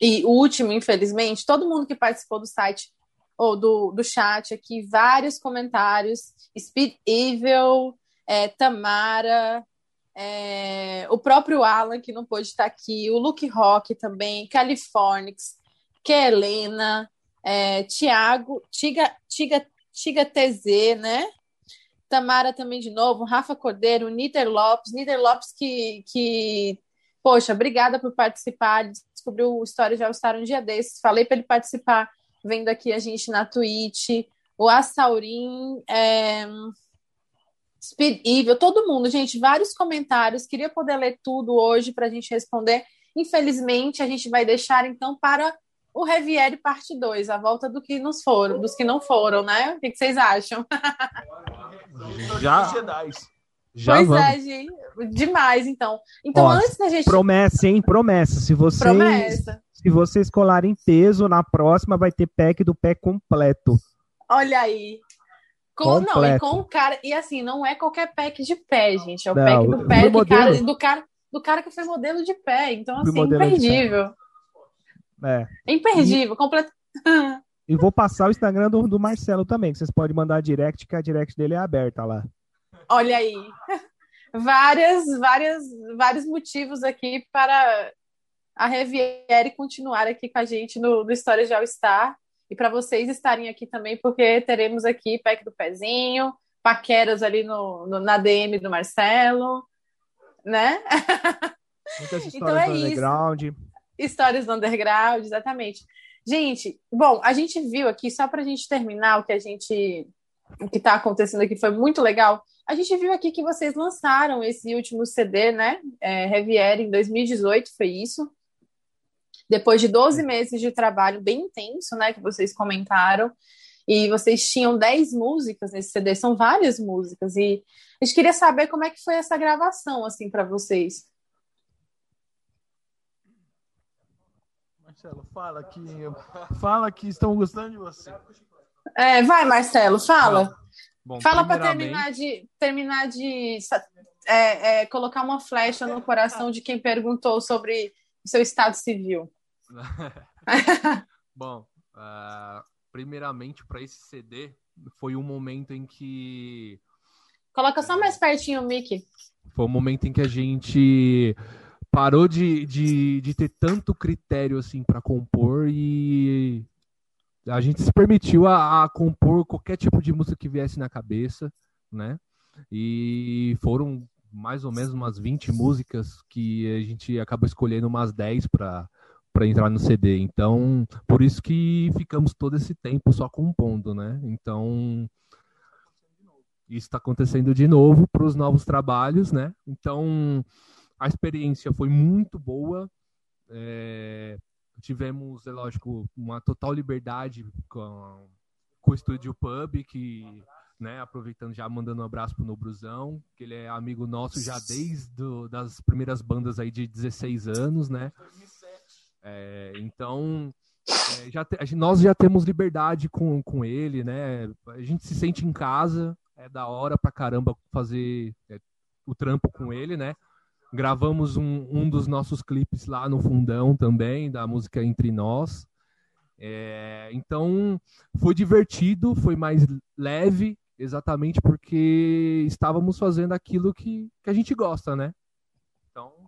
e o último, infelizmente, todo mundo que participou do site ou do, do chat aqui, vários comentários, Speed Evil, é, Tamara, é, o próprio Alan, que não pôde estar aqui, o Luke Rock também, Californix, Kelena, é, Tiago, Tiga, Tiga, Tiga TZ, né? Tamara também de novo, Rafa Cordeiro, Nider Lopes, Nider Lopes que, que poxa, obrigada por participar, descobriu o História de All-Star um dia desses, falei para ele participar, vendo aqui a gente na Twitch, o Assaurim, é... Speed Evil, todo mundo, gente, vários comentários, queria poder ler tudo hoje para a gente responder, Infelizmente, a gente vai deixar então para o Reviere parte 2, a volta do que nos foram, dos que não foram, né? O que, que vocês acham? [laughs] Já, já pois vamos. é, gente. Demais, então. Então, Ó, antes da gente. Promessa, hein? Promessa. Se vocês, Promessa. se vocês colarem peso, na próxima vai ter pack do pé completo. Olha aí. Com, não, e com o cara. E assim, não é qualquer pack de pé, gente. É o Não, pack do pé do cara, do, cara, do cara que foi modelo de pé. Então, assim, imperdível. É. Imperdível, completo. [laughs] E vou passar o Instagram do, do Marcelo também, que vocês podem mandar direct, que a direct dele é aberta lá. Olha aí. [laughs] Várias, várias, vários motivos aqui para a Reviere continuar aqui com a gente no, no História de All Star. E para vocês estarem aqui também, porque teremos aqui Pack do Pezinho, paqueras ali no, no- na DM do Marcelo, né? [laughs] Muitas histórias Então é do isso. underground. Histórias do underground, exatamente. Gente, bom, a gente viu aqui, só para a gente terminar o que a gente. O que está acontecendo aqui foi muito legal. A gente viu aqui que vocês lançaram esse último CD, né? É, Reviere, em 2018, foi isso. Depois de 12 meses de trabalho bem intenso, né? Que vocês comentaram. E vocês tinham 10 músicas nesse CD, são várias músicas. E a gente queria saber como é que foi essa gravação, assim, para vocês. Marcelo, fala que fala que estão gostando de você. É, vai, Marcelo, fala. Bom, Fala para terminar de terminar de é, é, colocar uma flecha no coração de quem perguntou sobre o seu estado civil. [laughs] Bom, ah, primeiramente para esse CD foi um momento em que Coloca só mais pertinho o Mickey. foi um momento em que a gente parou de, de, de ter tanto critério assim para compor e a gente se permitiu a, a compor qualquer tipo de música que viesse na cabeça, né? E foram mais ou menos umas 20 músicas que a gente acabou escolhendo umas 10 para para entrar no CD. Então, por isso que ficamos todo esse tempo só compondo, né? Então, isso está acontecendo de novo para os novos trabalhos, né? Então, a experiência foi muito boa. É, tivemos, é lógico, uma total liberdade com, com o Estúdio Pub, que, né, aproveitando já mandando um abraço pro Nobruzão, que ele é amigo nosso já desde do, das primeiras bandas aí de 16 anos, né? É, então, é, já te- nós já temos liberdade com, com ele, né? A gente se sente em casa, é da hora pra caramba fazer é, o trampo com ele, né? Gravamos um, um dos nossos clipes lá no fundão também, da música Entre Nós. É, então, foi divertido, foi mais leve, exatamente porque estávamos fazendo aquilo que, que a gente gosta, né? Então.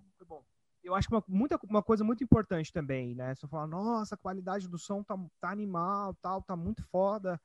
Eu acho que uma, muita, uma coisa muito importante também, né? Você fala, nossa, a qualidade do som tá, tá animal, tal, tá muito foda.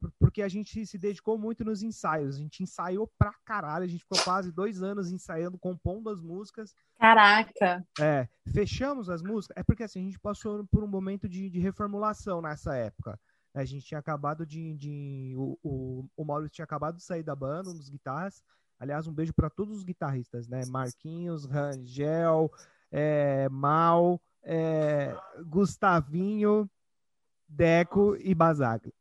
Por- Porque a gente se dedicou muito nos ensaios. A gente ensaiou pra caralho. A gente ficou quase dois anos ensaiando, compondo as músicas. Caraca. É, fechamos as músicas. É porque assim, a gente passou por um momento de, de reformulação nessa época. A gente tinha acabado de. de o, o, o Maurício tinha acabado de sair da banda, um dos guitarras. Aliás, um beijo para todos os guitarristas, né? Marquinhos, Rangel, é, Mal, é, Gustavinho, Deco e Basagli.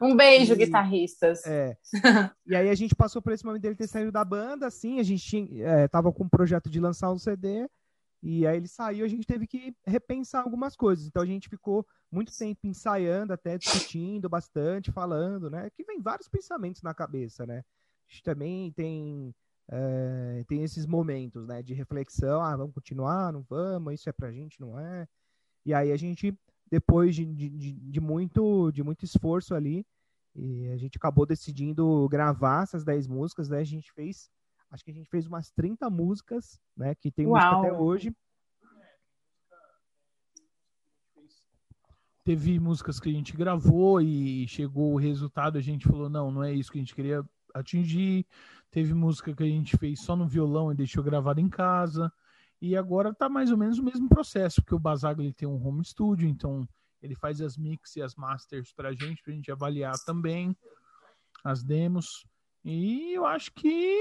Um beijo, E- guitarristas. É. [laughs] e aí a gente passou por esse momento dele ter saído da banda, assim, a gente tinha, é, tava com um projeto de lançar um CD, e aí ele saiu, a gente teve que repensar algumas coisas. Então a gente ficou muito tempo ensaiando, até discutindo bastante, falando, né? Que vem vários pensamentos na cabeça, né? A gente também tem, é, tem esses momentos, né? De reflexão, ah, vamos continuar, não vamos, isso é pra gente, não é? E aí a gente, depois de, de, de- muito, de muito esforço ali, e a gente acabou decidindo gravar essas 10 músicas, né? A gente fez, acho que a gente fez umas 30 músicas, né? Que tem música até hoje. Teve músicas que a gente gravou e chegou o resultado, a gente falou, não, não é isso que a gente queria atingir. Teve música que a gente fez só no violão e deixou gravado em casa. E agora tá mais ou menos o mesmo processo, porque o Basagli tem um home studio, então ele faz as mix e as masters pra gente, pra gente avaliar também as demos. E eu acho que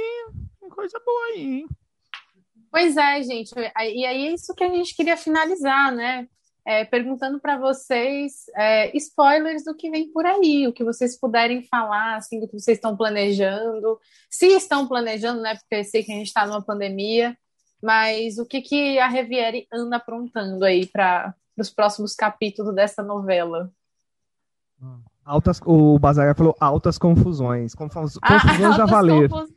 tem coisa boa aí, hein? Pois é, gente. E aí é isso que a gente queria finalizar, né? É, perguntando para vocês é, spoilers do que vem por aí, o que vocês puderem falar, assim, do que vocês estão planejando, se estão planejando, né? Porque eu sei que a gente está numa pandemia, mas o que, que a Reviere anda aprontando aí para os próximos capítulos dessa novela? Altas, o Bazar falou altas confusões. Confus, Ah, [laughs] confusões a valer. confus-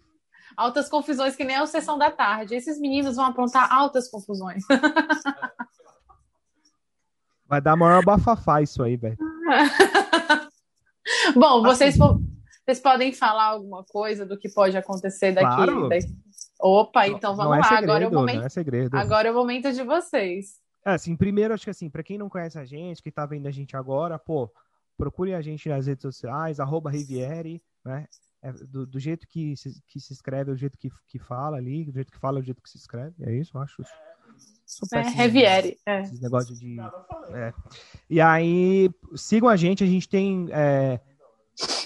Altas confusões, que nem a sessão da tarde. Esses meninos vão aprontar altas confusões. [laughs] Vai dar maior bafafá isso aí, velho. [laughs] Bom, vocês, po- vocês podem falar alguma coisa do que pode acontecer daqui. Claro. daqui- Opa, então vamos é lá. segredo, agora, é o momento, não é segredo. agora é o momento de vocês. É, assim, primeiro, acho que assim, pra quem não conhece a gente, que tá vendo a gente agora, pô, procure a gente nas redes sociais, arroba Riviere, né? É, do, do jeito que se, que se escreve, é o jeito que, que fala ali, do jeito que fala, é o jeito que se escreve. É isso, eu acho. Sou É, péssimo Reviere. É. Esses negócios de. é. E aí, sigam a gente, a gente tem é,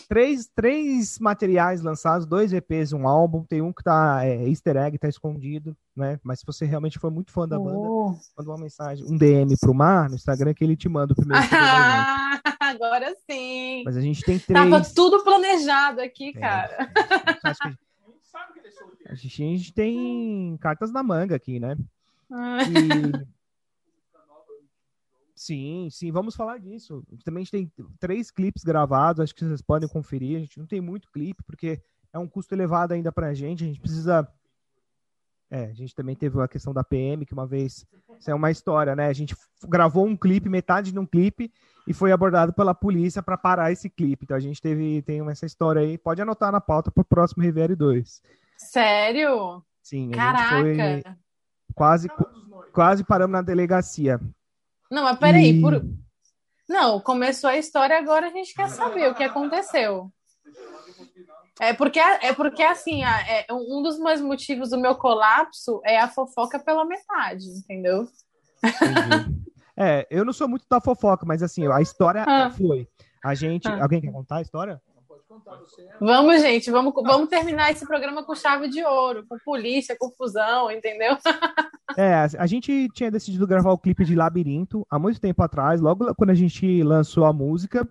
três, três materiais lançados, dois EPs e um álbum. Tem um que tá é, easter egg, tá escondido, né? Mas se você realmente for muito fã da banda, Oh. manda uma mensagem, um DM pro Mar no Instagram que ele te manda o primeiro. Ah, [laughs] agora sim. Mas a gente tem três. Tava tudo planejado aqui, É. cara. Acho que a gente, a gente tem cartas na manga aqui, né? E- Sim, sim, vamos falar disso. Também a gente tem três clipes gravados, acho que vocês podem conferir. A gente não tem muito clipe, porque é um custo elevado ainda pra gente. A gente precisa. É, a gente também teve a questão da PM, que uma vez. Isso é uma história, né? A gente gravou um clipe, metade de um clipe, e foi abordado pela polícia para parar esse clipe. Então a gente teve tem essa história aí. Pode anotar na pauta para o próximo Riviere 2. Sério? Sim, a gente foi Caraca. Quase, quase paramos na delegacia. Não, mas peraí. E- Por... Não, começou a história, agora a gente quer saber o que aconteceu. É porque, é porque assim, a- é, um dos meus motivos do meu colapso é a fofoca pela metade, entendeu? Entendi. É, eu não sou muito da fofoca, mas assim, a história Ah. foi. A gente. Ah. Alguém quer contar a história? Vamos, gente, vamos, vamos terminar esse programa com chave de ouro, com polícia, confusão, entendeu? [laughs] É, a, a gente tinha decidido gravar o clipe de Labirinto há muito tempo atrás, logo quando a gente lançou a música.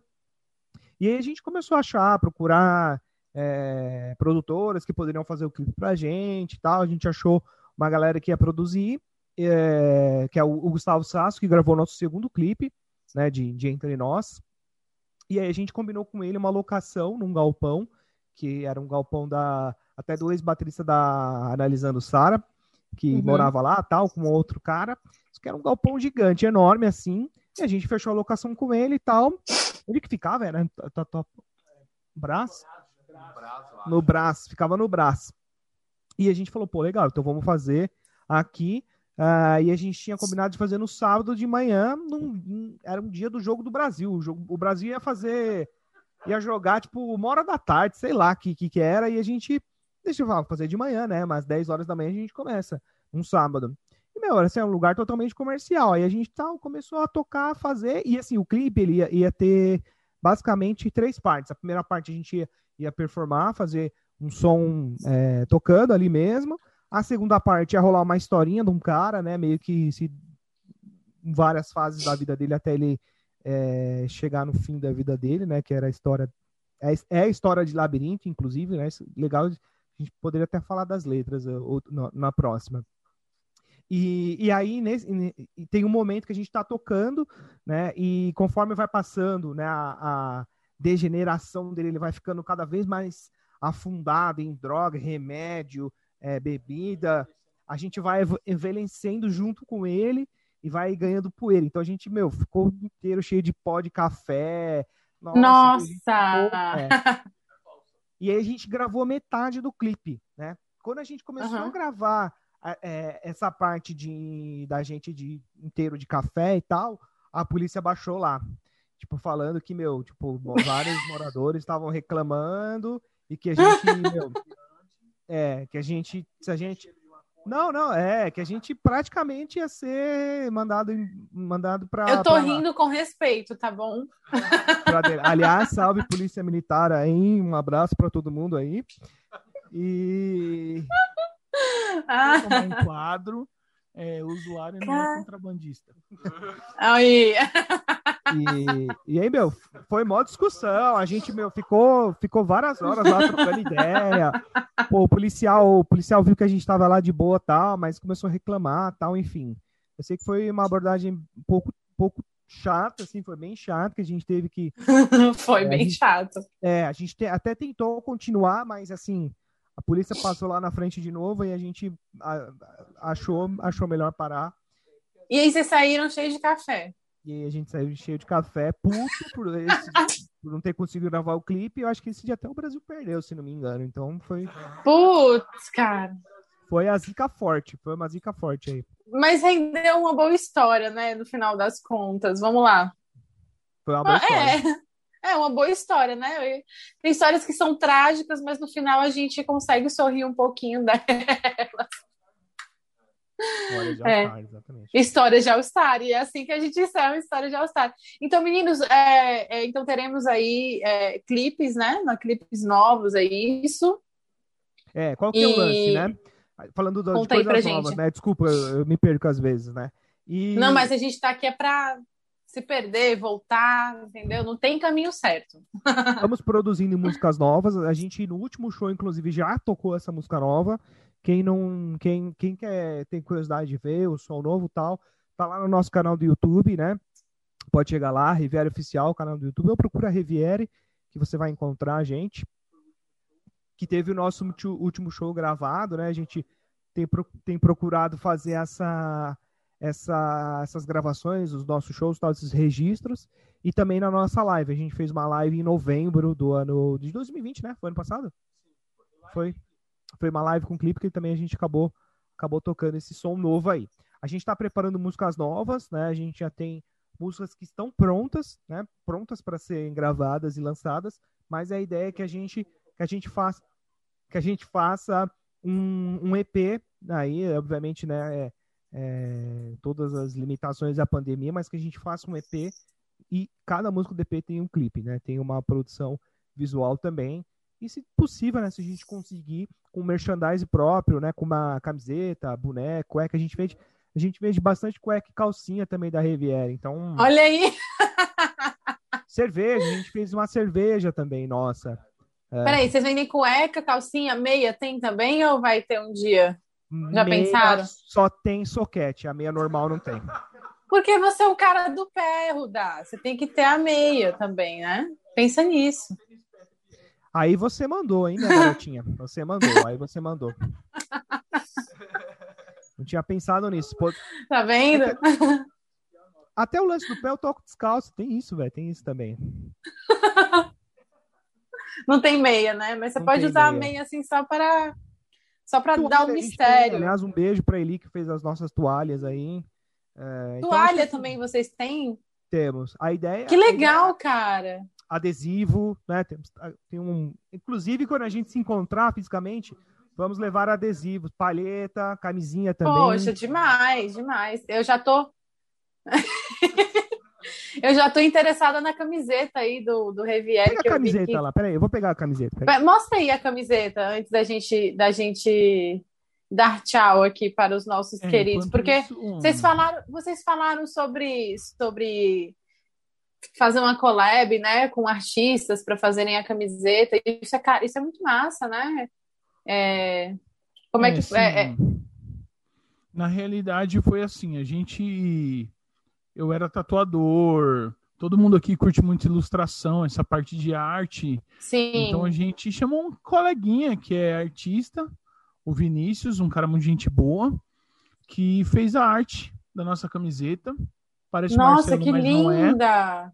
E aí a gente começou a achar, procurar é, produtoras que poderiam fazer o clipe pra gente e tal. A gente achou uma galera que ia produzir, é, que é o, o Gustavo Sasso, que gravou nosso segundo clipe, né, de, de Entre Nós. E aí a gente combinou com ele uma locação num galpão, que era um galpão da até do ex-baterista da Analisando Sara, que Uhum. morava lá, tal, com outro cara. Isso que era um galpão gigante, enorme assim. E a gente fechou a locação com ele e tal. Onde que ficava? Era braço? No braço, ficava no braço. E a gente falou, pô, legal, então vamos fazer aqui. Ah, e a gente tinha combinado de fazer no sábado de manhã, num- era um dia do jogo do Brasil. O, jogo- o Brasil ia fazer, ia jogar tipo uma hora da tarde, sei lá que que, que era, e a gente, deixa eu falar, fazer de manhã, né? Mas 10 horas da manhã a gente começa, um sábado. E, meu, assim, é um lugar totalmente comercial. Aí a gente tal, começou a tocar, a fazer, e assim, o clipe ele ia, ia ter basicamente três partes. A primeira parte a gente ia, ia performar, fazer um som é, tocando ali mesmo. A segunda parte ia rolar uma historinha de um cara, né? Meio que se em várias fases da vida dele até ele é, chegar no fim da vida dele, né? Que era a história. É, é a história de labirinto, inclusive, né? Legal, a gente poderia até falar das letras eh, ou, na, na próxima. E, e aí nesse, tem um momento que a gente está tocando, né? E conforme vai passando, né? A, a degeneração dele, ele vai ficando cada vez mais afundado em droga, remédio, é, bebida. A gente vai envelhecendo junto com ele e vai ganhando poeira. Então a gente, meu, ficou inteiro cheio de pó de café. Nossa! é. [laughs] E aí a gente gravou metade do clipe, né? Quando a gente começou Aham. a gravar é, essa parte de, da gente de inteiro de café e tal, a polícia baixou lá. Tipo, falando que, meu, tipo, vários [laughs] moradores estavam reclamando e que a gente, meu, é, que a gente, se a gente não, não, é que a gente praticamente ia ser mandado, mandado para. Eu tô rindo com respeito, tá bom? Aliás, salve Polícia Militar aí, um abraço para todo mundo aí. E Ah, tomar um quadro, é, o usuário não é contrabandista. aí. E, e aí, meu, foi mó discussão. A gente, meu, ficou, ficou várias horas lá trocando ideia. Pô, o policial, o policial viu que a gente tava lá de boa tal, mas começou a reclamar tal, enfim. Eu sei que foi uma abordagem um pouco, pouco chata, assim, foi bem chato, que a gente teve que. [laughs] Foi É, bem gente- chato. É, a gente te- até tentou continuar, mas assim, a polícia passou lá na frente de novo e a gente achou, achou melhor parar. E aí vocês saíram cheios de café. E aí a gente saiu cheio de café, puto por, esse- [laughs] por não ter conseguido gravar o clipe. Eu acho que esse dia até o Brasil perdeu, se não me engano. Então foi, Putz, cara. foi a zica forte. Foi uma zica forte aí. Mas rendeu uma boa história, né? No final das contas. Vamos lá. Foi uma boa história. É, é uma boa história, né? E Tem histórias que são trágicas, mas no final a gente consegue sorrir um pouquinho [laughs] da História de É. All-Star, exatamente. história de All-Star. E é assim que a gente encerra a história de All-Star. Então, meninos, é, é, então teremos aí é, clipes, né? Na clipes novos, é isso. É, qual que é o E- lance, né? Falando do- de Conta coisas novas, gente. né? Desculpa, eu, eu me perco às vezes, né? E... Não, mas a gente tá aqui é pra se perder, voltar, entendeu? Não tem caminho certo. [laughs] Estamos produzindo músicas novas. A gente, no último show, inclusive, já tocou essa música nova. Quem não. Quem, quem quer tem curiosidade de ver o som novo tal, tá lá no nosso canal do YouTube, né? Pode chegar lá, Riviere Oficial, canal do YouTube, ou procura Riviere, que você vai encontrar a gente. Que teve o nosso último show gravado, né? A gente tem, tem procurado fazer essa, essa, essas gravações, os nossos shows, tal, esses registros e também na nossa live. A gente fez uma live em novembro do ano de 2020, né? Foi ano passado? Foi. Foi uma live com clipe que também a gente acabou acabou tocando esse som novo aí. A gente está preparando músicas novas, né? A gente já tem músicas que estão prontas, né? Prontas para serem gravadas e lançadas, mas a ideia é que a gente que a gente faça que a gente faça um, um EP aí, obviamente, né? é- é, todas as limitações da pandemia, mas que a gente faça um EP e cada música do EP tem um clipe, né? Tem uma produção visual também. E se possível, né? Se a gente conseguir com merchandise próprio, né? Com uma camiseta, boneco, cueca, a gente vende, a gente vende bastante cueca e calcinha também da Riviera. Então, Olha aí. cerveja, a gente fez uma cerveja também, nossa. É. Peraí, vocês vendem cueca, calcinha, meia? Tem também ou vai ter um dia? Já Meia pensaram? Só tem soquete, a meia normal não tem. Porque você é o cara do pé, Rudá. Você tem que ter a meia também, né? Pensa nisso. Aí você mandou, hein, minha garotinha? Você mandou, aí você mandou. Não tinha pensado nisso. Pô, Tá vendo? até o lance do pé eu toco descalço. Tem isso, velho. Tem isso também. [laughs] Não tem meia, né? Mas você Não pode usar a meia. meia assim só para só para dar um mistério. tem, aliás, um beijo pra Eli que fez as nossas toalhas aí. É, então, Toalha que também vocês têm? Temos. A ideia Que a ideia- legal, cara. adesivo, né? Temos, tem um, inclusive quando a gente se encontrar fisicamente, vamos levar adesivos, palheta, camisinha também. Poxa, demais, demais. Eu já tô [laughs] Eu já tô interessada na camiseta aí do, do Revier. Pega que a eu vi camiseta que- lá, peraí, eu vou pegar a camiseta. peraí. Mostra aí a camiseta antes da gente, da gente dar tchau aqui para os nossos É, queridos, porque isso, um- vocês falaram, vocês falaram sobre, sobre fazer uma collab, né, com artistas para fazerem a camiseta. Isso é, isso é muito massa, né? É, como é, que sim. é, é- Na realidade foi assim, a gente eu era tatuador, todo mundo aqui curte muito ilustração, essa parte de arte. sim, Então a gente chamou um coleguinha que é artista, o Vinícius, um cara muito gente boa, que fez a arte da nossa camiseta. Parece nossa, Marcelo, que é. linda!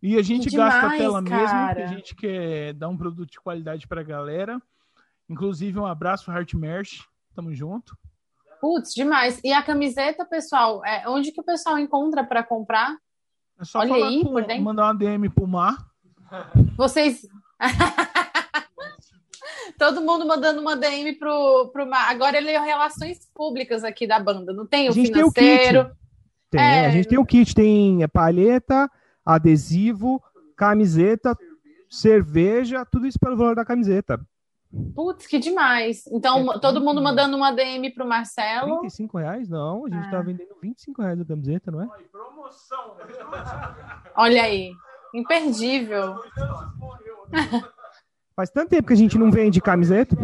E a gente Que gasta a demais, tela mesmo, cara. porque a gente quer dar um produto de qualidade pra galera. Inclusive, um abraço, Heart Merch. Tamo junto. Putz, demais. E a camiseta, pessoal, é, onde que o pessoal encontra para comprar? É só Olha falar aí, com- por dentro. mandar uma DM pro Mar. Vocês. [laughs] Todo mundo mandando uma DM pro, pro Mar. Agora ele é relações públicas aqui da banda. Não tem A o gente tem o financeiro. kit. Tem, É. a gente tem o kit, tem palheta, adesivo, camiseta, cerveja, tudo isso pelo valor da camiseta. Putz, que demais. Então, É, todo mundo mandando uma DM pro Marcelo. 35 reais? Não, a gente Ah. tá vendendo 25 reais a camiseta, não é? Olha aí. Imperdível. Faz tanto tempo que a gente não vende camiseta.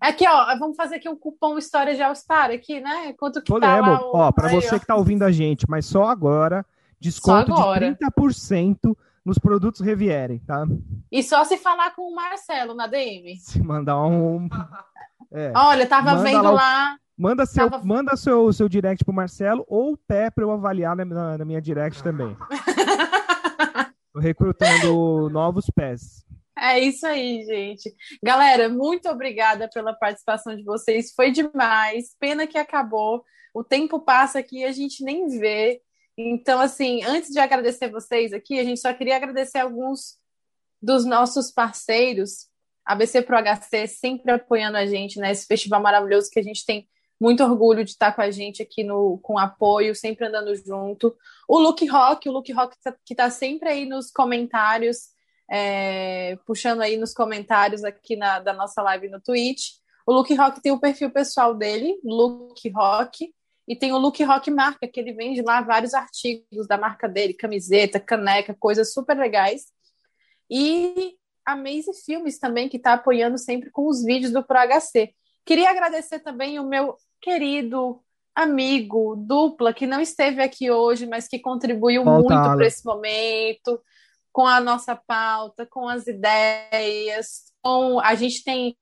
Aqui, ó, vamos fazer aqui um cupom História de All Star aqui, né? Quanto que tá Podemos. lá o... Ó, pra Aí, você ó. que tá ouvindo a gente, mas só agora, desconto agora. de 30% nos produtos Reviere, tá? E só se falar com o Marcelo na DM. [laughs] Se mandar um. É. Olha, tava vendo lá o- lá. Manda seu, Tava- manda seu, seu direct pro Marcelo ou o pé pra eu avaliar na, na- na minha direct também. [laughs] Tô recrutando novos pés. É isso aí, gente. Galera, muito obrigada pela participação de vocês. Foi demais. Pena que acabou. O tempo passa aqui e a gente nem vê. Então, assim, antes de agradecer vocês aqui, a gente só queria agradecer alguns dos nossos parceiros. ABC Pro HC sempre apoiando a gente nesse festival maravilhoso que a gente tem muito orgulho de estar com a gente aqui no, com apoio, sempre andando junto. O Look Rock, o Look Rock tá- que está sempre aí nos comentários, é, puxando aí nos comentários aqui na, da nossa live no Twitch. O Look Rock tem o perfil pessoal dele, Look Rock, e tem o Look Rock Marca, que ele vende lá vários artigos da marca dele, camiseta, caneca, coisas super legais. E a Maze Filmes também, que está apoiando sempre com os vídeos do ProHC. Queria agradecer também o meu querido amigo, dupla, que não esteve aqui hoje, mas que contribuiu muito para esse momento, com a nossa pauta, com as ideias, com a gente tem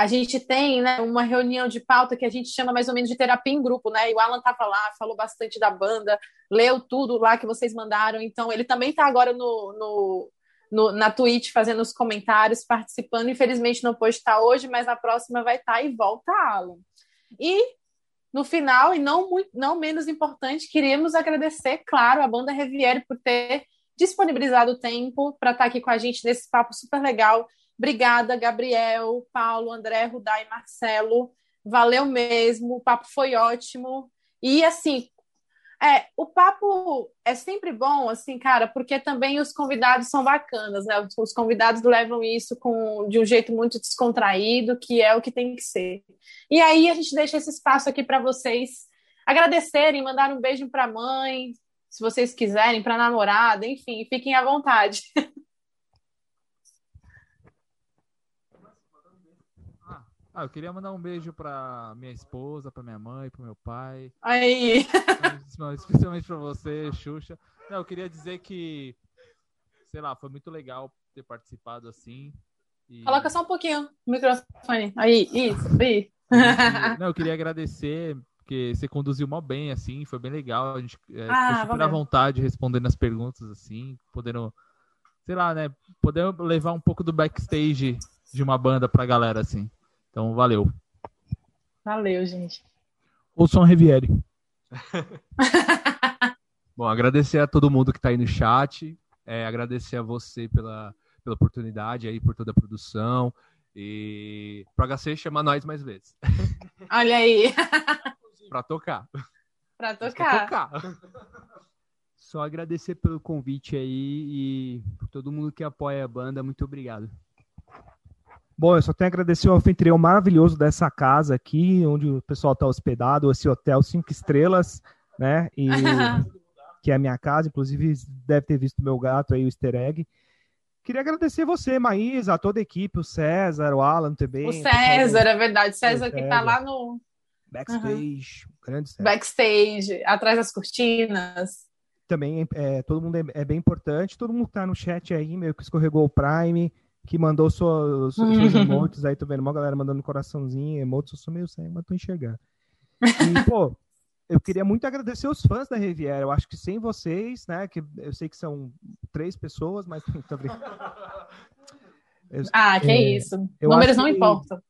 a gente tem né, uma reunião de pauta que a gente chama mais ou menos de terapia em grupo, né? E o Alan estava lá, falou bastante da banda, leu tudo lá que vocês mandaram. Então, ele também está agora no, no, no- na Twitch fazendo os comentários, participando. Infelizmente não pôde estar hoje, mas na próxima vai estar e volta, Alan. E no final, e não, muito, não menos importante, queríamos agradecer, claro, a banda Reviere por ter disponibilizado o tempo para estar aqui com a gente nesse papo super legal. Obrigada, Gabriel, Paulo, André, Rudá e Marcelo. Valeu mesmo, o papo foi ótimo. E assim, é, o papo é sempre bom, assim, cara, porque também os convidados são bacanas, né? Os- Os convidados levam isso com, de um jeito muito descontraído, que é o que tem que ser. E aí a gente deixa esse espaço aqui para vocês agradecerem, mandar um beijo para a mãe, se vocês quiserem, para a namorada, enfim, fiquem à vontade. [laughs] Ah, eu queria mandar um beijo pra minha esposa, pra minha mãe, pro meu pai. Aí. Especialmente pra você, Xuxa. Não, eu queria dizer que, sei lá, foi muito legal ter participado assim. E, Coloca só um pouquinho o microfone. Aí, isso, aí. [laughs] não, eu queria agradecer, porque você conduziu mó bem, assim, foi bem legal. A gente é, Ah, ficou super à vontade respondendo as perguntas, assim, podendo, sei lá, né, podendo levar um pouco do backstage de uma banda pra galera, assim. Então, valeu. Valeu, gente. Ouçam Reviere. [laughs] Bom, agradecer a todo mundo que está aí no chat, é, agradecer a você pela, pela oportunidade aí, por toda a produção. E pro HC chamar nós mais vezes. [laughs] Olha aí, [laughs] Pra tocar. Pra tocar. tocar. Só agradecer pelo convite aí e por todo mundo que apoia a banda. Muito obrigado. Bom, eu só tenho a agradecer o anfitrião maravilhoso dessa casa aqui, onde o pessoal está hospedado, esse hotel cinco estrelas, né? E [laughs] que é a minha casa, inclusive deve ter visto meu gato aí, o easter egg. Queria agradecer você, Maísa, a toda a equipe, o César, o Alan também. O César, é verdade. César O que tá César. lá no Backstage, grande César. backstage, atrás das cortinas. Também é, todo mundo é, é bem importante. Todo mundo que tá no chat aí, meio que escorregou o Prime, que mandou suas, suas emotes aí, tô vendo uma galera mandando coraçãozinho, emotes, eu sou meio cego, mas tô enxergando. E, [laughs] pô, eu queria muito agradecer os fãs da Riviera. Eu acho que sem vocês, né, que eu sei que são três pessoas, mas [laughs] tô brincando. Eu- Ah, que É, isso. Números não que- importam.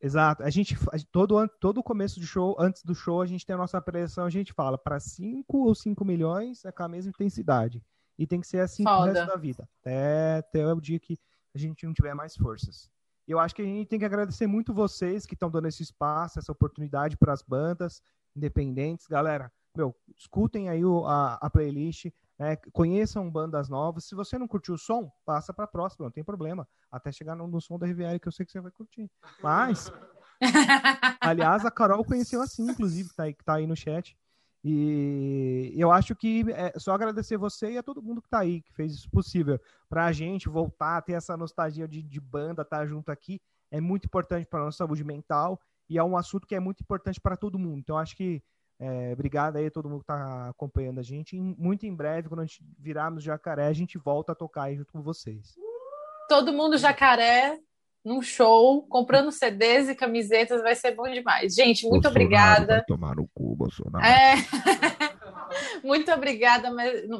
Exato. A gente todo an- todo começo do show, antes do show, a gente tem a nossa pressão, a gente fala para 5 ou 5 milhões é com a mesma intensidade. E tem que ser assim Foda. resto da vida. Até, até o dia que a gente não tiver mais forças. E eu acho que a gente tem que agradecer muito vocês que estão dando esse espaço, essa oportunidade para as bandas independentes. Galera, meu, escutem aí o- a, a playlist. né? Conheçam bandas novas. Se você não curtiu o som, passa para a próxima, não tem problema. Até chegar no, no som da Riviera, que eu sei que você vai curtir. Mas, [laughs] aliás, a Carol conheceu assim, inclusive, que tá aí, tá aí no chat. E eu acho que é só agradecer você e a todo mundo que está aí, que fez isso possível. Para a gente voltar a ter essa nostalgia de, de banda, estar tá junto aqui, é muito importante para a nossa saúde mental e é um assunto que é muito importante para todo mundo. Então, acho que é, obrigado aí a todo mundo que está acompanhando a gente. E muito em breve, quando a gente virarmos Jacaré, a gente volta a tocar aí junto com vocês. Todo mundo Jacaré, num show, comprando CDs e camisetas, vai ser bom demais. Gente, muito Bolsonaro obrigada. Tomar no cu, Bolsonaro. É. [laughs] muito obrigada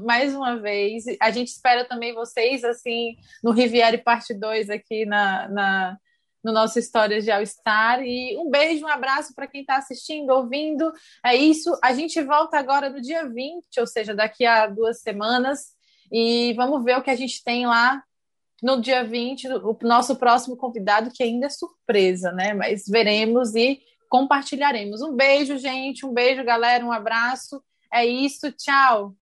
mais, uma vez. A gente espera também vocês, assim, no Riviere Parte 2 aqui na, na, no nosso Histórias de All Star. E um beijo, um abraço para quem está assistindo, ouvindo. É isso. A gente volta agora no dia 20, ou seja, daqui a duas semanas. E vamos ver o que a gente tem lá no dia 20, o nosso próximo convidado, que ainda é surpresa, né? Mas veremos e compartilharemos. Um beijo, gente. Um beijo, galera. Um abraço. É isso. Tchau.